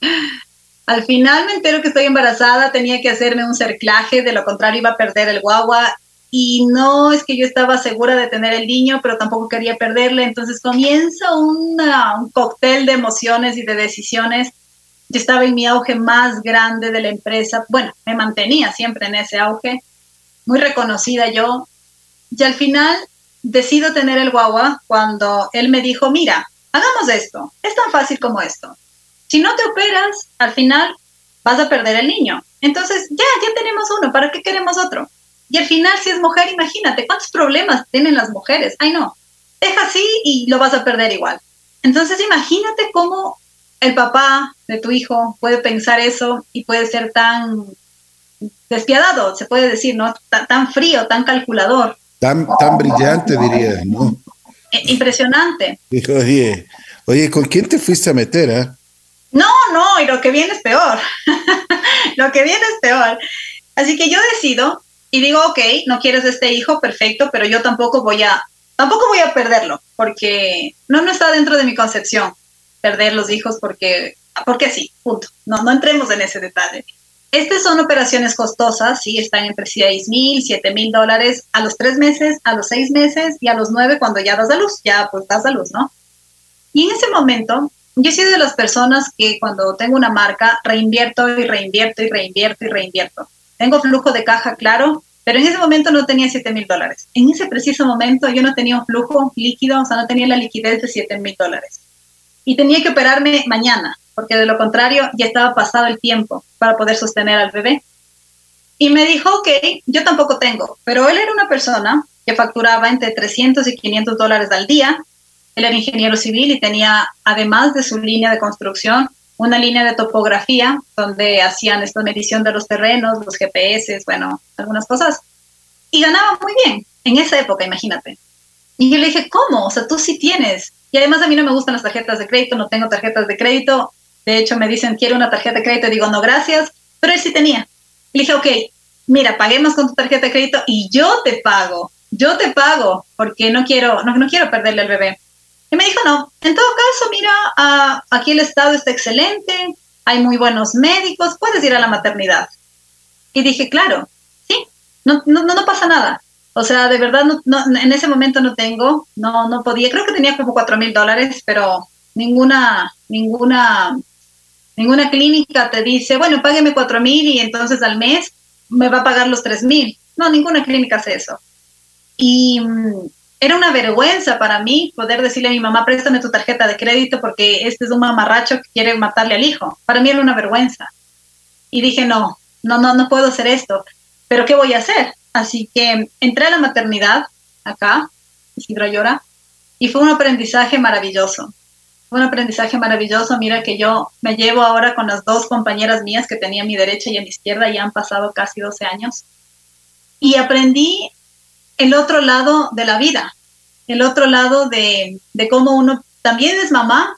Al final me entero que estoy embarazada, tenía que hacerme un cerclaje, de lo contrario iba a perder el guagua. Y no es que yo estaba segura de tener el niño, pero tampoco quería perderle. Entonces comienza un cóctel de emociones y de decisiones. Yo estaba en mi auge más grande de la empresa. Bueno, me mantenía siempre en ese auge, muy reconocida yo. Y al final decido tener el guagua cuando él me dijo, mira, hagamos esto, es tan fácil como esto. Si no te operas, al final vas a perder el niño. Entonces, ya, ya tenemos uno, ¿para qué queremos otro? Y al final, si es mujer, imagínate cuántos problemas tienen las mujeres. Ay, no, deja así y lo vas a perder igual. Entonces, imagínate cómo el papá de tu hijo puede pensar eso y puede ser tan despiadado, se puede decir, ¿no? tan frío, tan calculador. Tan, tan brillante, diría, ¿no? E, impresionante. Oye, oye, ¿con quién te fuiste a meter, ah? No, no, y lo que viene es peor. lo que viene es peor. Así que yo decido y digo, ok, no quieres este hijo, perfecto, pero yo tampoco voy a, tampoco voy a perderlo, porque no, no está dentro de mi concepción perder los hijos porque, porque sí, punto. No, no entremos en ese detalle. Estas son operaciones costosas, sí, están entre 6 mil, 7 mil dólares a los tres meses, a los seis meses y a los nueve cuando ya das a luz, ya pues das a luz, ¿no? Y en ese momento, yo soy de las personas que cuando tengo una marca, reinvierto y reinvierto y reinvierto y reinvierto. Tengo flujo de caja, claro, pero en ese momento no tenía 7 mil dólares. En ese preciso momento yo no tenía un flujo líquido, o sea, no tenía la liquidez de 7 mil dólares. Y tenía que operarme mañana porque de lo contrario ya estaba pasado el tiempo para poder sostener al bebé. Y me dijo, ok, yo tampoco tengo, pero él era una persona que facturaba entre 300 y 500 dólares al día. Él era ingeniero civil y tenía, además de su línea de construcción, una línea de topografía donde hacían esta medición de los terrenos, los GPS, bueno, algunas cosas. Y ganaba muy bien en esa época, imagínate. Y yo le dije, ¿cómo? O sea, tú sí tienes. Y además a mí no me gustan las tarjetas de crédito, no tengo tarjetas de crédito. De hecho, me dicen, quiero una tarjeta de crédito. Y digo, no, gracias. Pero él sí tenía. Le dije, ok, mira, paguemos con tu tarjeta de crédito y yo te pago. Yo te pago porque no quiero, no, no quiero perderle al bebé. Y me dijo, no, en todo caso, mira, aquí el estado está excelente, hay muy buenos médicos, puedes ir a la maternidad. Y dije, claro, sí, no, no, no pasa nada. O sea, de verdad, no, en ese momento no tengo, no, no podía, creo que tenía como cuatro mil dólares, pero ninguna, ninguna Ninguna clínica te dice, bueno, págueme cuatro mil y entonces al mes me va a pagar los tres mil. No, ninguna clínica hace eso. Y mm, era una vergüenza para mí poder decirle a mi mamá, préstame tu tarjeta de crédito porque este es un mamarracho que quiere matarle al hijo. Para mí era una vergüenza. Y dije, no, no, no, no puedo hacer esto. Pero ¿qué voy a hacer? Así que entré a la maternidad acá, Isidro Llora, y fue un aprendizaje maravilloso un aprendizaje maravilloso. Mira que yo me llevo ahora con las dos compañeras mías que tenía a mi derecha y a mi izquierda, ya han pasado casi 12 años. Y aprendí el otro lado de la vida, el otro lado de, de cómo uno también es mamá,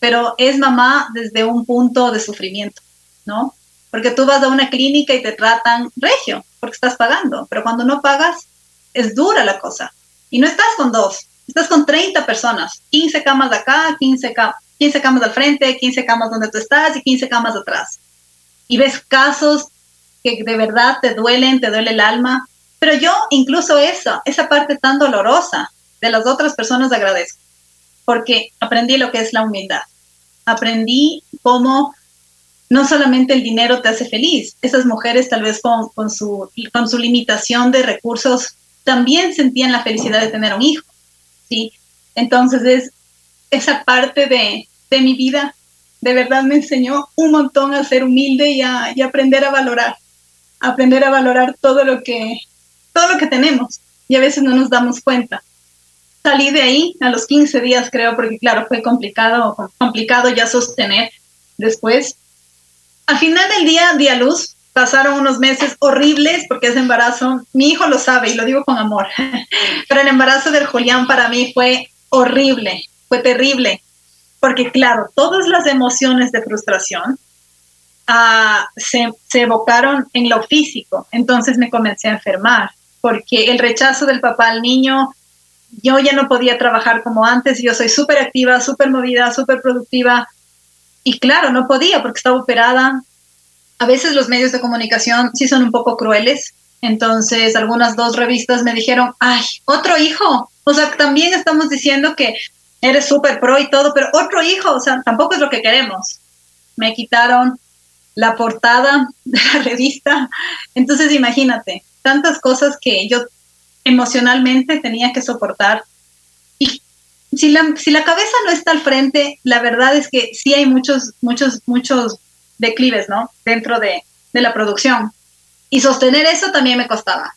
pero es mamá desde un punto de sufrimiento, ¿no? Porque tú vas a una clínica y te tratan regio, porque estás pagando, pero cuando no pagas, es dura la cosa. Y no estás con dos, estás con 30 personas, 15 camas de acá, 15, 15 camas al frente, 15 camas donde tú estás y 15 camas atrás. Y ves casos que de verdad te duelen, te duele el alma. Pero yo incluso eso, esa parte tan dolorosa de las otras personas agradezco, porque aprendí lo que es la humildad. Aprendí cómo no solamente el dinero te hace feliz, esas mujeres tal vez con, con, su, con su limitación de recursos también sentían la felicidad de tener un hijo. ¿Sí? Entonces es esa parte de, mi vida, de verdad me enseñó un montón a ser humilde y a, aprender a valorar, aprender a valorar todo lo que, todo lo que tenemos y a veces no nos damos cuenta. Salí de ahí a los 15 días, creo, porque claro, fue complicado, complicado ya sostener después. Al final del día di a luz, pasaron unos meses horribles porque ese embarazo, mi hijo lo sabe y lo digo con amor, pero el embarazo del Julián para mí fue horrible, fue terrible, porque claro, todas las emociones de frustración ah, se, se, evocaron en lo físico, entonces me comencé a enfermar, porque el rechazo del papá al niño, yo ya no podía trabajar como antes, yo soy súper activa, súper movida, súper productiva, y claro, no podía porque estaba operada. A veces los medios de comunicación sí son un poco crueles, entonces algunas dos revistas me dijeron, ay, otro hijo, o sea, también estamos diciendo que eres súper pro y todo, pero otro hijo, o sea, tampoco es lo que queremos. Me quitaron la portada de la revista. Entonces, imagínate, tantas cosas que yo emocionalmente tenía que soportar. Y si la, si la cabeza no está al frente, la verdad es que sí hay muchos, muchos, muchos declives, ¿no? Dentro de, de la producción. Y sostener eso también me costaba.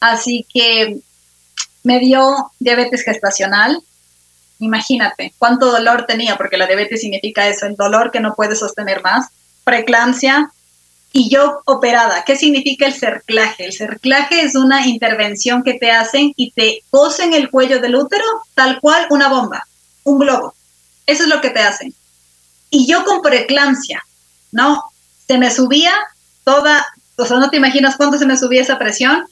Así que me dio diabetes gestacional. Imagínate cuánto dolor tenía, porque la diabetes significa eso, el dolor que no puede sostener más preeclampsia y yo operada. ¿Qué significa el cerclaje? El cerclaje es una intervención que te hacen y te cosen el cuello del útero tal cual una bomba, un globo. Eso es lo que te hacen. Y yo con preeclampsia, ¿no? Se me subía toda, o sea, no te imaginas cuánto se me subía esa presión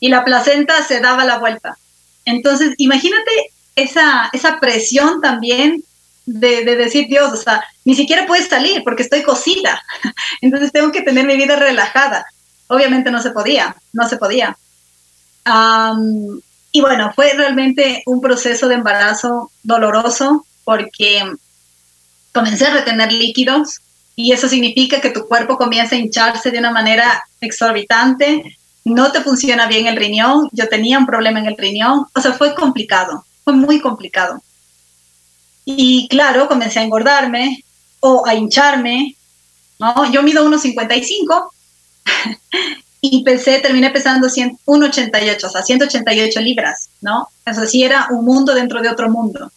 y la placenta se daba la vuelta. Entonces, imagínate esa, esa presión también de, decir, Dios, o sea, ni siquiera puedes salir porque estoy cosida. Entonces tengo que tener mi vida relajada. Obviamente no se podía, no se podía. y bueno, fue realmente un proceso de embarazo doloroso porque comencé a retener líquidos y eso significa que tu cuerpo comienza a hincharse de una manera exorbitante, no te funciona bien el riñón, yo tenía un problema en el riñón, o sea, fue complicado, fue muy complicado. Y claro, comencé a engordarme o a hincharme, ¿no? Yo mido 1,55 y pensé, terminé pesando 1,88, o sea, 188 libras, ¿no? O sea, sí era un mundo dentro de otro mundo.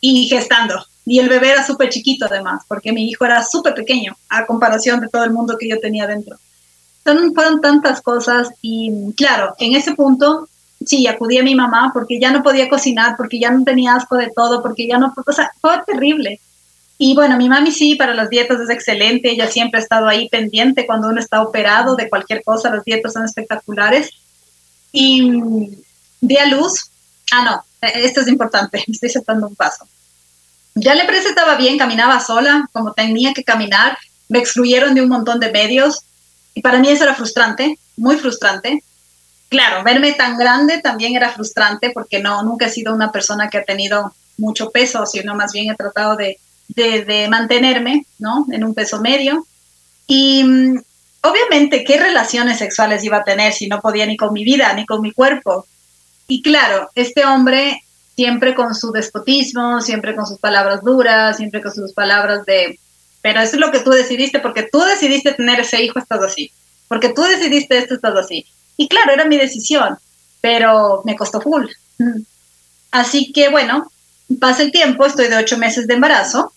Y gestando. Y el bebé era súper chiquito además, porque mi hijo era súper pequeño a comparación de todo el mundo que yo tenía dentro. Entonces, fueron tantas cosas y claro, en ese punto sí, acudí a mi mamá porque ya no podía cocinar, porque ya no tenía asco de todo, porque ya no, o sea, fue terrible. Y bueno, mi mami sí, para las dietas es excelente, ella siempre ha estado ahí pendiente cuando uno está operado de cualquier cosa, las dietas son espectaculares. Y mm, di a luz, ah, no, esto es importante, me estoy saltando un paso. Ya la empresa estaba bien, caminaba sola, como tenía que caminar, me excluyeron de un montón de medios y para mí eso era frustrante, muy frustrante claro, verme tan grande también era frustrante porque no, nunca he sido una persona que ha tenido mucho peso, sino más bien he tratado de, mantenerme, ¿no? En un peso medio. Y mm, obviamente, ¿qué relaciones sexuales iba a tener si no podía ni con mi vida, ni con mi cuerpo? Y claro, este hombre siempre con su despotismo, siempre con sus palabras duras, siempre con sus palabras de, pero eso es lo que tú decidiste, porque tú decidiste tener ese hijo, estás así, porque tú decidiste esto, estás así. Y claro, era mi decisión, pero me costó full. Así que bueno, pasa el tiempo, estoy de ocho meses de embarazo,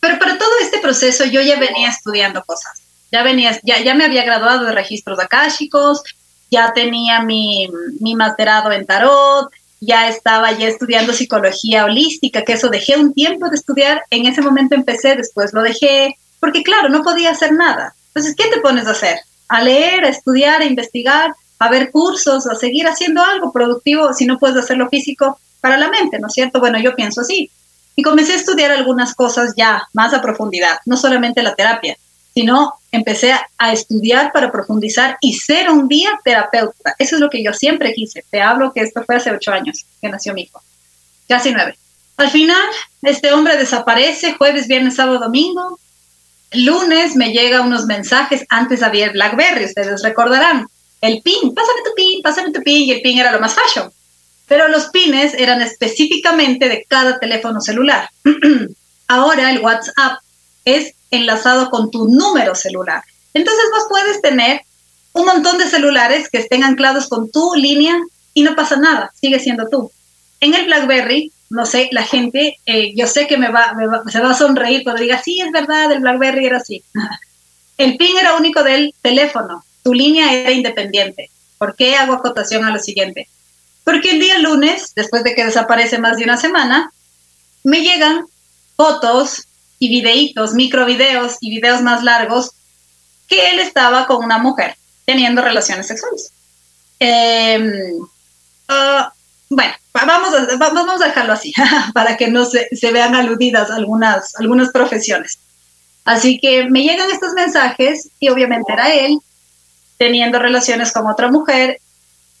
pero para todo este proceso yo ya venía estudiando cosas. Ya venía, ya, ya me había graduado de registros akáshicos, ya tenía mi, mi masterado en tarot, ya estaba ya estudiando psicología holística, que eso dejé un tiempo de estudiar, en ese momento empecé, después lo dejé, porque claro, no podía hacer nada. Entonces, ¿qué te pones a hacer? A leer, a estudiar, a investigar a ver cursos, a seguir haciendo algo productivo si no puedes hacerlo físico para la mente, ¿no es cierto? Bueno, yo pienso así. Y comencé a estudiar algunas cosas ya más a profundidad, no solamente la terapia, sino empecé a estudiar para profundizar y ser un día terapeuta. Eso es lo que yo siempre quise. Te hablo que esto fue hace ocho años que nació mi hijo, casi nueve. Al final, este hombre desaparece jueves, viernes, sábado, domingo. Lunes me llega unos mensajes, antes había BlackBerry, ustedes recordarán el pin, pásame tu pin, pásame tu pin, y el pin era lo más fashion. Pero los pines eran específicamente de cada teléfono celular. Ahora el WhatsApp es enlazado con tu número celular. Entonces vos puedes tener un montón de celulares que estén anclados con tu línea y no pasa nada, sigue siendo tú. En el BlackBerry, no sé, la gente, eh, yo sé que me va, se va a sonreír cuando diga, sí, es verdad, el BlackBerry era así. el PIN era único del teléfono, tu línea era independiente. ¿Por qué hago acotación a lo siguiente? Porque el día lunes, después de que desaparece más de una semana, me llegan fotos y videitos, microvideos y videos más largos que él estaba con una mujer teniendo relaciones sexuales. Ah, bueno, vamos a, vamos dejarlo así, para que no se, se, vean aludidas algunas, algunas profesiones. Así que me llegan estos mensajes y obviamente era él teniendo relaciones con otra mujer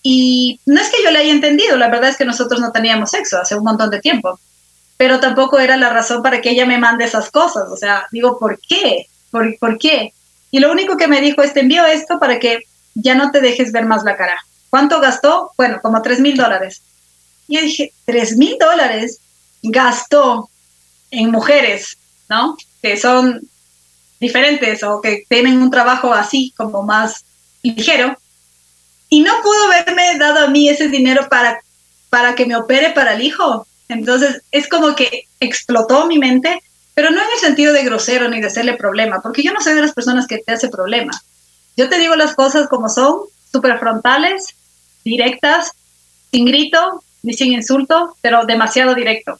y no es que yo le haya entendido, la verdad es que nosotros no teníamos sexo hace un montón de tiempo, pero tampoco era la razón para que ella me mande esas cosas. O sea, digo, ¿por qué? ¿Por, ¿por qué? Y lo único que me dijo es, te envío esto para que ya no te dejes ver más la cara. ¿Cuánto gastó? Bueno, como tres mil dólares. Y yo dije, tres mil dólares gastó en mujeres, ¿no? Que son diferentes o que tienen un trabajo así como más ligero y no pudo haberme dado a mí ese dinero para, para que me opere para el hijo. Entonces es como que explotó mi mente, pero no en el sentido de grosero ni de hacerle problema, porque yo no soy de las personas que te hace problema. Yo te digo las cosas como son, súper frontales, directas, sin grito ni sin insulto, pero demasiado directo.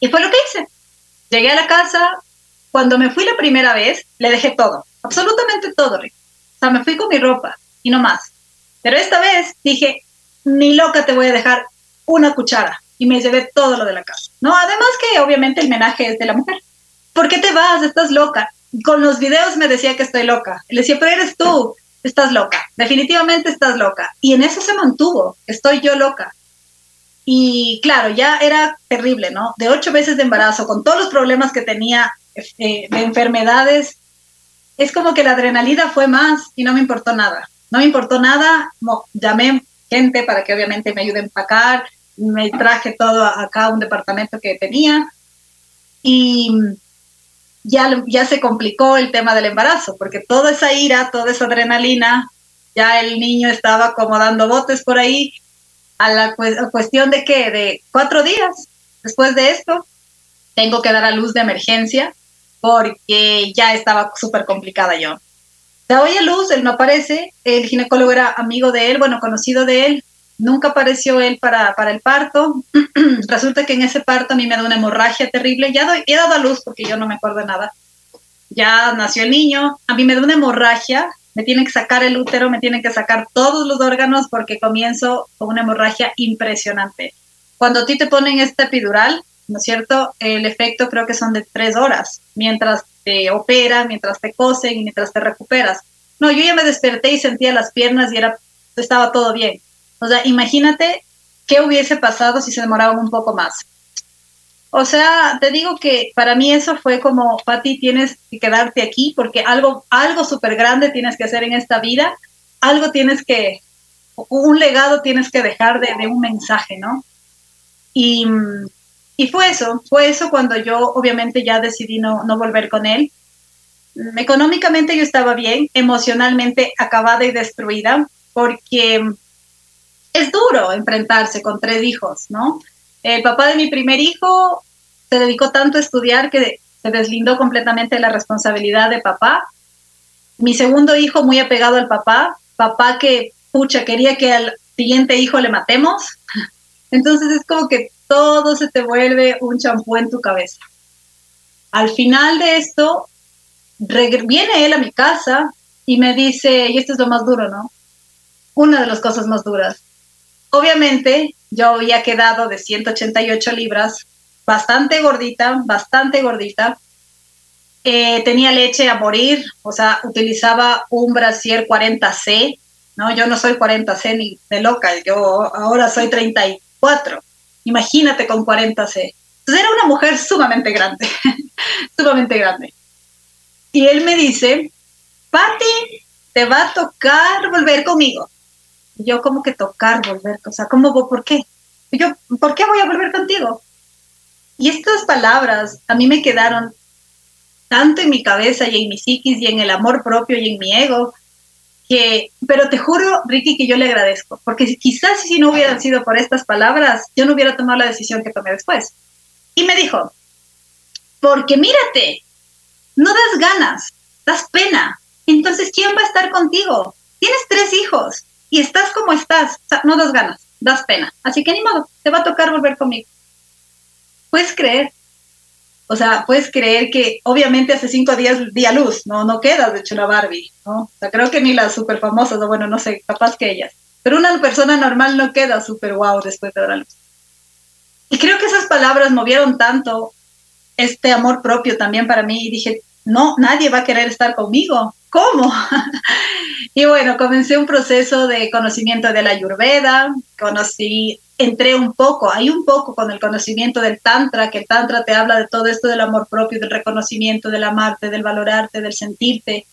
Y fue lo que hice. Llegué a la casa, cuando me fui la primera vez, le dejé todo, absolutamente todo, Rick. O sea, me fui con mi ropa y no más. Pero esta vez dije, ni loca te voy a dejar una cuchara. Y me llevé todo lo de la casa. No, además que obviamente el menaje es de la mujer. ¿Por qué te vas? Estás loca. Con los videos me decía que estoy loca. Le decía, pero eres tú. Estás loca. Definitivamente estás loca. Y en eso se mantuvo. Estoy yo loca. Y claro, ya era terrible, ¿no? De ocho veces de embarazo, con todos los problemas que tenía eh, de enfermedades, es como que la adrenalina fue más y no me importó nada. No me importó nada, llamé gente para que obviamente me ayude a empacar, me traje todo acá a un departamento que tenía y ya, ya se complicó el tema del embarazo, porque toda esa ira, toda esa adrenalina, ya el niño estaba como dando botes por ahí, a la cuestión de que de cuatro días después de esto, tengo que dar a luz de emergencia porque ya estaba súper complicada yo. Da hoy a luz, él no aparece, el ginecólogo era amigo de él, bueno, conocido de él, nunca apareció él para, para el parto. Resulta que en ese parto a mí me da una hemorragia terrible, ya he dado a luz porque yo no me acuerdo de nada. Ya nació el niño, a mí me da una hemorragia, me tienen que sacar el útero, me tienen que sacar todos los órganos porque comienzo con una hemorragia impresionante. Cuando a ti te ponen esta epidural, ¿no es cierto? El efecto creo que son de tres horas, mientras te opera, mientras te cosen y mientras te recuperas. No, yo ya me desperté y sentía las piernas y era, estaba todo bien. O sea, imagínate qué hubiese pasado si se demoraban un poco más. O sea, te digo que para mí eso fue como, Pati, tienes que quedarte aquí porque algo, algo súper grande tienes que hacer en esta vida, algo tienes que, un legado tienes que dejar de, de un mensaje, ¿no? Y, y fue eso, fue eso cuando yo obviamente ya decidí no, no volver con él. Económicamente yo estaba bien, emocionalmente acabada y destruida, porque es duro enfrentarse con tres hijos, ¿no? El papá de mi primer hijo se dedicó tanto a estudiar que se deslindó completamente la responsabilidad de papá. Mi segundo hijo muy apegado al papá, papá que, pucha, quería que al siguiente hijo le matemos. Entonces es como que todo se te vuelve un champú en tu cabeza. Al final de esto, viene él a mi casa y me dice, y esto es lo más duro, ¿no? Una de las cosas más duras. Obviamente, yo había quedado de 188 libras, bastante gordita, bastante gordita. Eh, tenía leche a morir, o sea, utilizaba un brasier 40C, ¿no? Yo no soy 40C ni de loca, yo ahora soy 34. Imagínate con 40C. Entonces era una mujer sumamente grande, sumamente grande. Y él me dice, Patti, te va a tocar volver conmigo. Yo como que tocar, volver, o sea, ¿cómo, por qué? Yo, ¿por qué voy a volver contigo? Y estas palabras a mí me quedaron tanto en mi cabeza y en mi psiquis y en el amor propio y en mi ego, que, pero te juro, Ricky, que yo le agradezco, porque quizás si no hubieran sido por estas palabras, yo no hubiera tomado la decisión que tomé después. Y me dijo, porque mírate, no das ganas, das pena. Entonces, ¿quién va a estar contigo? Tienes tres hijos y estás como estás, no das ganas, das pena. Así que ni modo, te va a tocar volver conmigo. Puedes creer, o sea, puedes creer que obviamente hace cinco días di a luz, no, no quedas de hecho la Barbie, ¿no? O sea, creo que ni las super famosas, o bueno, no sé, capaz que ellas. pero una persona normal no queda súper guau después de dar luz. Y creo que esas palabras movieron tanto este amor propio también para mí y dije, no, nadie va a querer estar conmigo. ¿Cómo? y bueno, comencé un proceso de conocimiento de la Ayurveda, conocí, entré un poco, hay un poco con el conocimiento del Tantra, que el Tantra te habla de todo esto del amor propio, del reconocimiento, del amarte, del valorarte, del sentirte,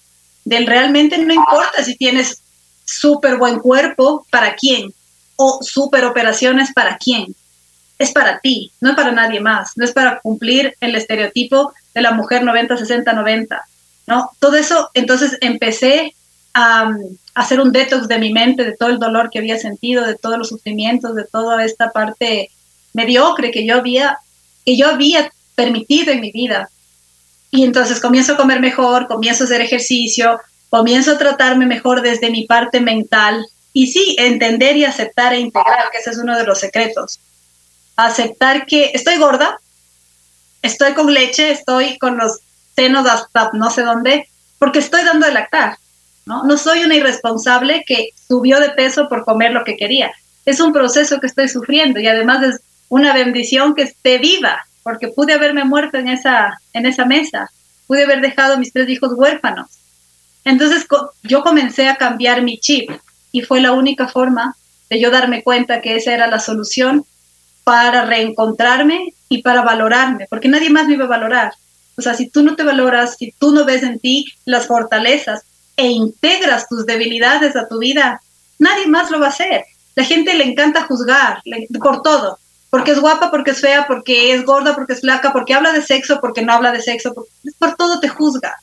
del realmente no importa si tienes súper buen cuerpo, ¿para quién? O súper operaciones, ¿para quién? Es para ti, no es para nadie más, no es para cumplir el estereotipo de la mujer 90, 60, 90, ¿no? Todo eso, entonces empecé a, hacer un detox de mi mente, de todo el dolor que había sentido, de todos los sufrimientos, de toda esta parte mediocre que yo había, que yo había permitido en mi vida. Y entonces comienzo a comer mejor, comienzo a hacer ejercicio, comienzo a tratarme mejor desde mi parte mental y sí, entender y aceptar e integrar, que ese es uno de los secretos. Aceptar que estoy gorda, estoy con leche, estoy con los senos hasta no sé dónde, porque estoy dando de lactar, ¿no? No soy una irresponsable que subió de peso por comer lo que quería. Es un proceso que estoy sufriendo y además es una bendición que esté viva, porque pude haberme muerto en esa, en esa mesa, pude haber dejado a mis tres hijos huérfanos, entonces yo comencé a cambiar mi chip y fue la única forma de yo darme cuenta que esa era la solución para reencontrarme y para valorarme, porque nadie más me iba a valorar. O sea, si tú no te valoras, si tú no ves en ti las fortalezas e integras tus debilidades a tu vida, nadie más lo va a hacer. La gente le encanta juzgar por todo, porque es guapa, porque es fea, porque es gorda, porque es flaca, porque habla de sexo, porque no habla de sexo, por todo te juzga.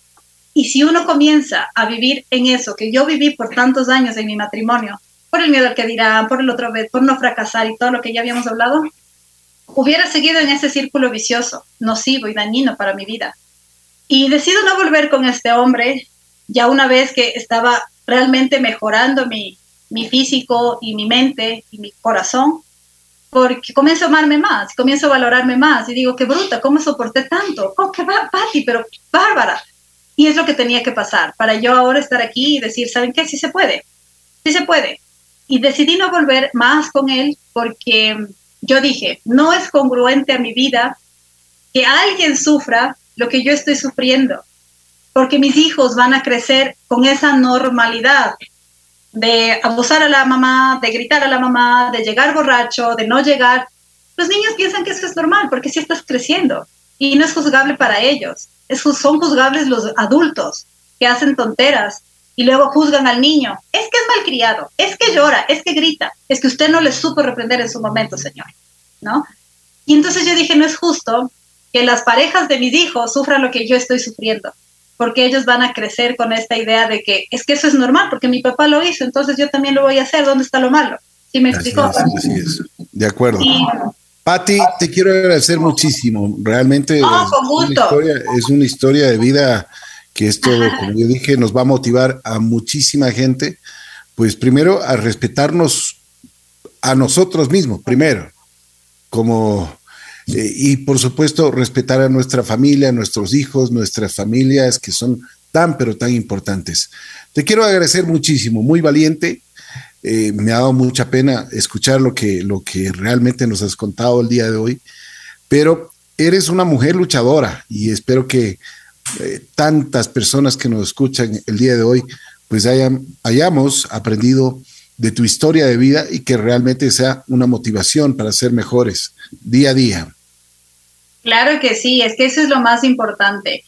Y si uno comienza a vivir en eso que yo viví por tantos años en mi matrimonio, por el miedo al que dirán, por el otro vez, por no fracasar y todo lo que ya habíamos hablado, hubiera seguido en ese círculo vicioso, nocivo y dañino para mi vida. Y decido no volver con este hombre, ya una vez que estaba realmente mejorando mi, mi físico y mi mente y mi corazón, porque comienzo a amarme más, comienzo a valorarme más y digo, qué bruta, ¿cómo soporté tanto? Oh, qué va, Pati, pero bárbara. Y es lo que tenía que pasar para yo ahora estar aquí y decir, ¿saben qué? Sí se puede, sí se puede. Y decidí no volver más con él porque yo dije, no es congruente a mi vida que alguien sufra lo que yo estoy sufriendo, porque mis hijos van a crecer con esa normalidad de abusar a la mamá, de gritar a la mamá, de llegar borracho, de no llegar. Los niños piensan que eso es normal porque sí estás creciendo y no es juzgable para ellos son juzgables los adultos que hacen tonteras y luego juzgan al niño. Es que es malcriado, es que llora, es que grita, es que usted no le supo reprender en su momento, señor, ¿no? Y entonces yo dije, no es justo que las parejas de mis hijos sufran lo que yo estoy sufriendo, porque ellos van a crecer con esta idea de que es que eso es normal, porque mi papá lo hizo, entonces yo también lo voy a hacer, ¿dónde está lo malo? ¿Sí me explicó? De acuerdo. Patti, te quiero agradecer muchísimo. Realmente es, Una historia, de vida que esto, como yo dije, nos va a motivar a muchísima gente. Pues primero a respetarnos a nosotros mismos, primero, como eh, y por supuesto respetar a nuestra familia, a nuestros hijos, nuestras familias que son tan pero tan importantes. Te quiero agradecer muchísimo, muy valiente, eh, me ha dado mucha pena escuchar lo que, lo que realmente nos has contado el día de hoy, pero eres una mujer luchadora y espero que eh, tantas personas que nos escuchan el día de hoy, pues hayamos aprendido de tu historia de vida y que realmente sea una motivación para ser mejores día a día. Claro que sí, es que eso es lo más importante.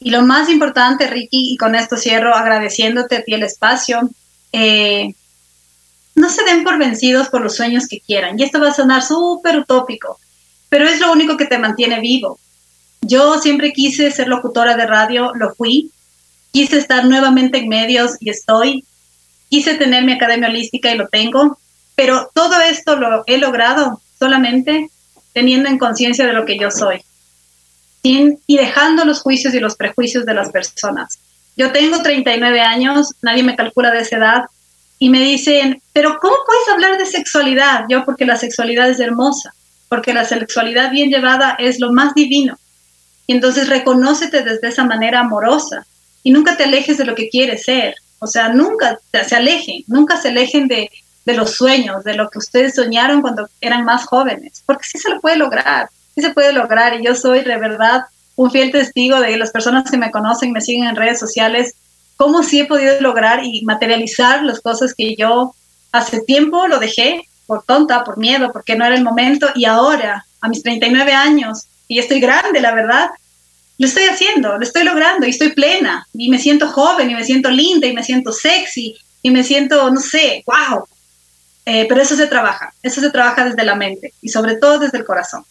Y lo más importante, Ricky, y con esto cierro agradeciéndote a el espacio, eh, no se den por vencidos por los sueños que quieran. Y esto va a sonar súper utópico, pero es lo único que te mantiene vivo. Yo siempre quise ser locutora de radio, lo fui. Quise estar nuevamente en medios y estoy. Quise tener mi academia holística y lo tengo. Pero todo esto lo he logrado solamente teniendo en conciencia de lo que yo soy. y dejando los juicios y los prejuicios de las personas. Yo tengo 39 años, nadie me calcula de esa edad, y me dicen, pero ¿cómo puedes hablar de sexualidad? Yo, porque la sexualidad es hermosa, porque la sexualidad bien llevada es lo más divino. Y entonces reconócete desde esa manera amorosa y nunca te alejes de lo que quieres ser. O sea, nunca se alejen, nunca se alejen de, de los sueños, de lo que ustedes soñaron cuando eran más jóvenes, porque sí se lo puede lograr, sí se puede lograr y yo soy de verdad un fiel testigo de las personas que me conocen, me siguen en redes sociales, cómo sí he podido lograr y materializar las cosas que yo hace tiempo lo dejé por tonta, por miedo, porque no era el momento y ahora, a mis 39 años, y estoy grande, la verdad, lo estoy haciendo, lo estoy logrando y estoy plena y me siento joven y me siento linda y me siento sexy y me siento, no sé, wow. Eh, pero eso se trabaja, eso se trabaja desde la mente y sobre todo desde el corazón.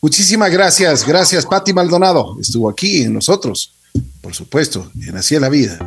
Muchísimas gracias, gracias Patti Maldonado, estuvo aquí en nosotros, por supuesto, en Así la Vida.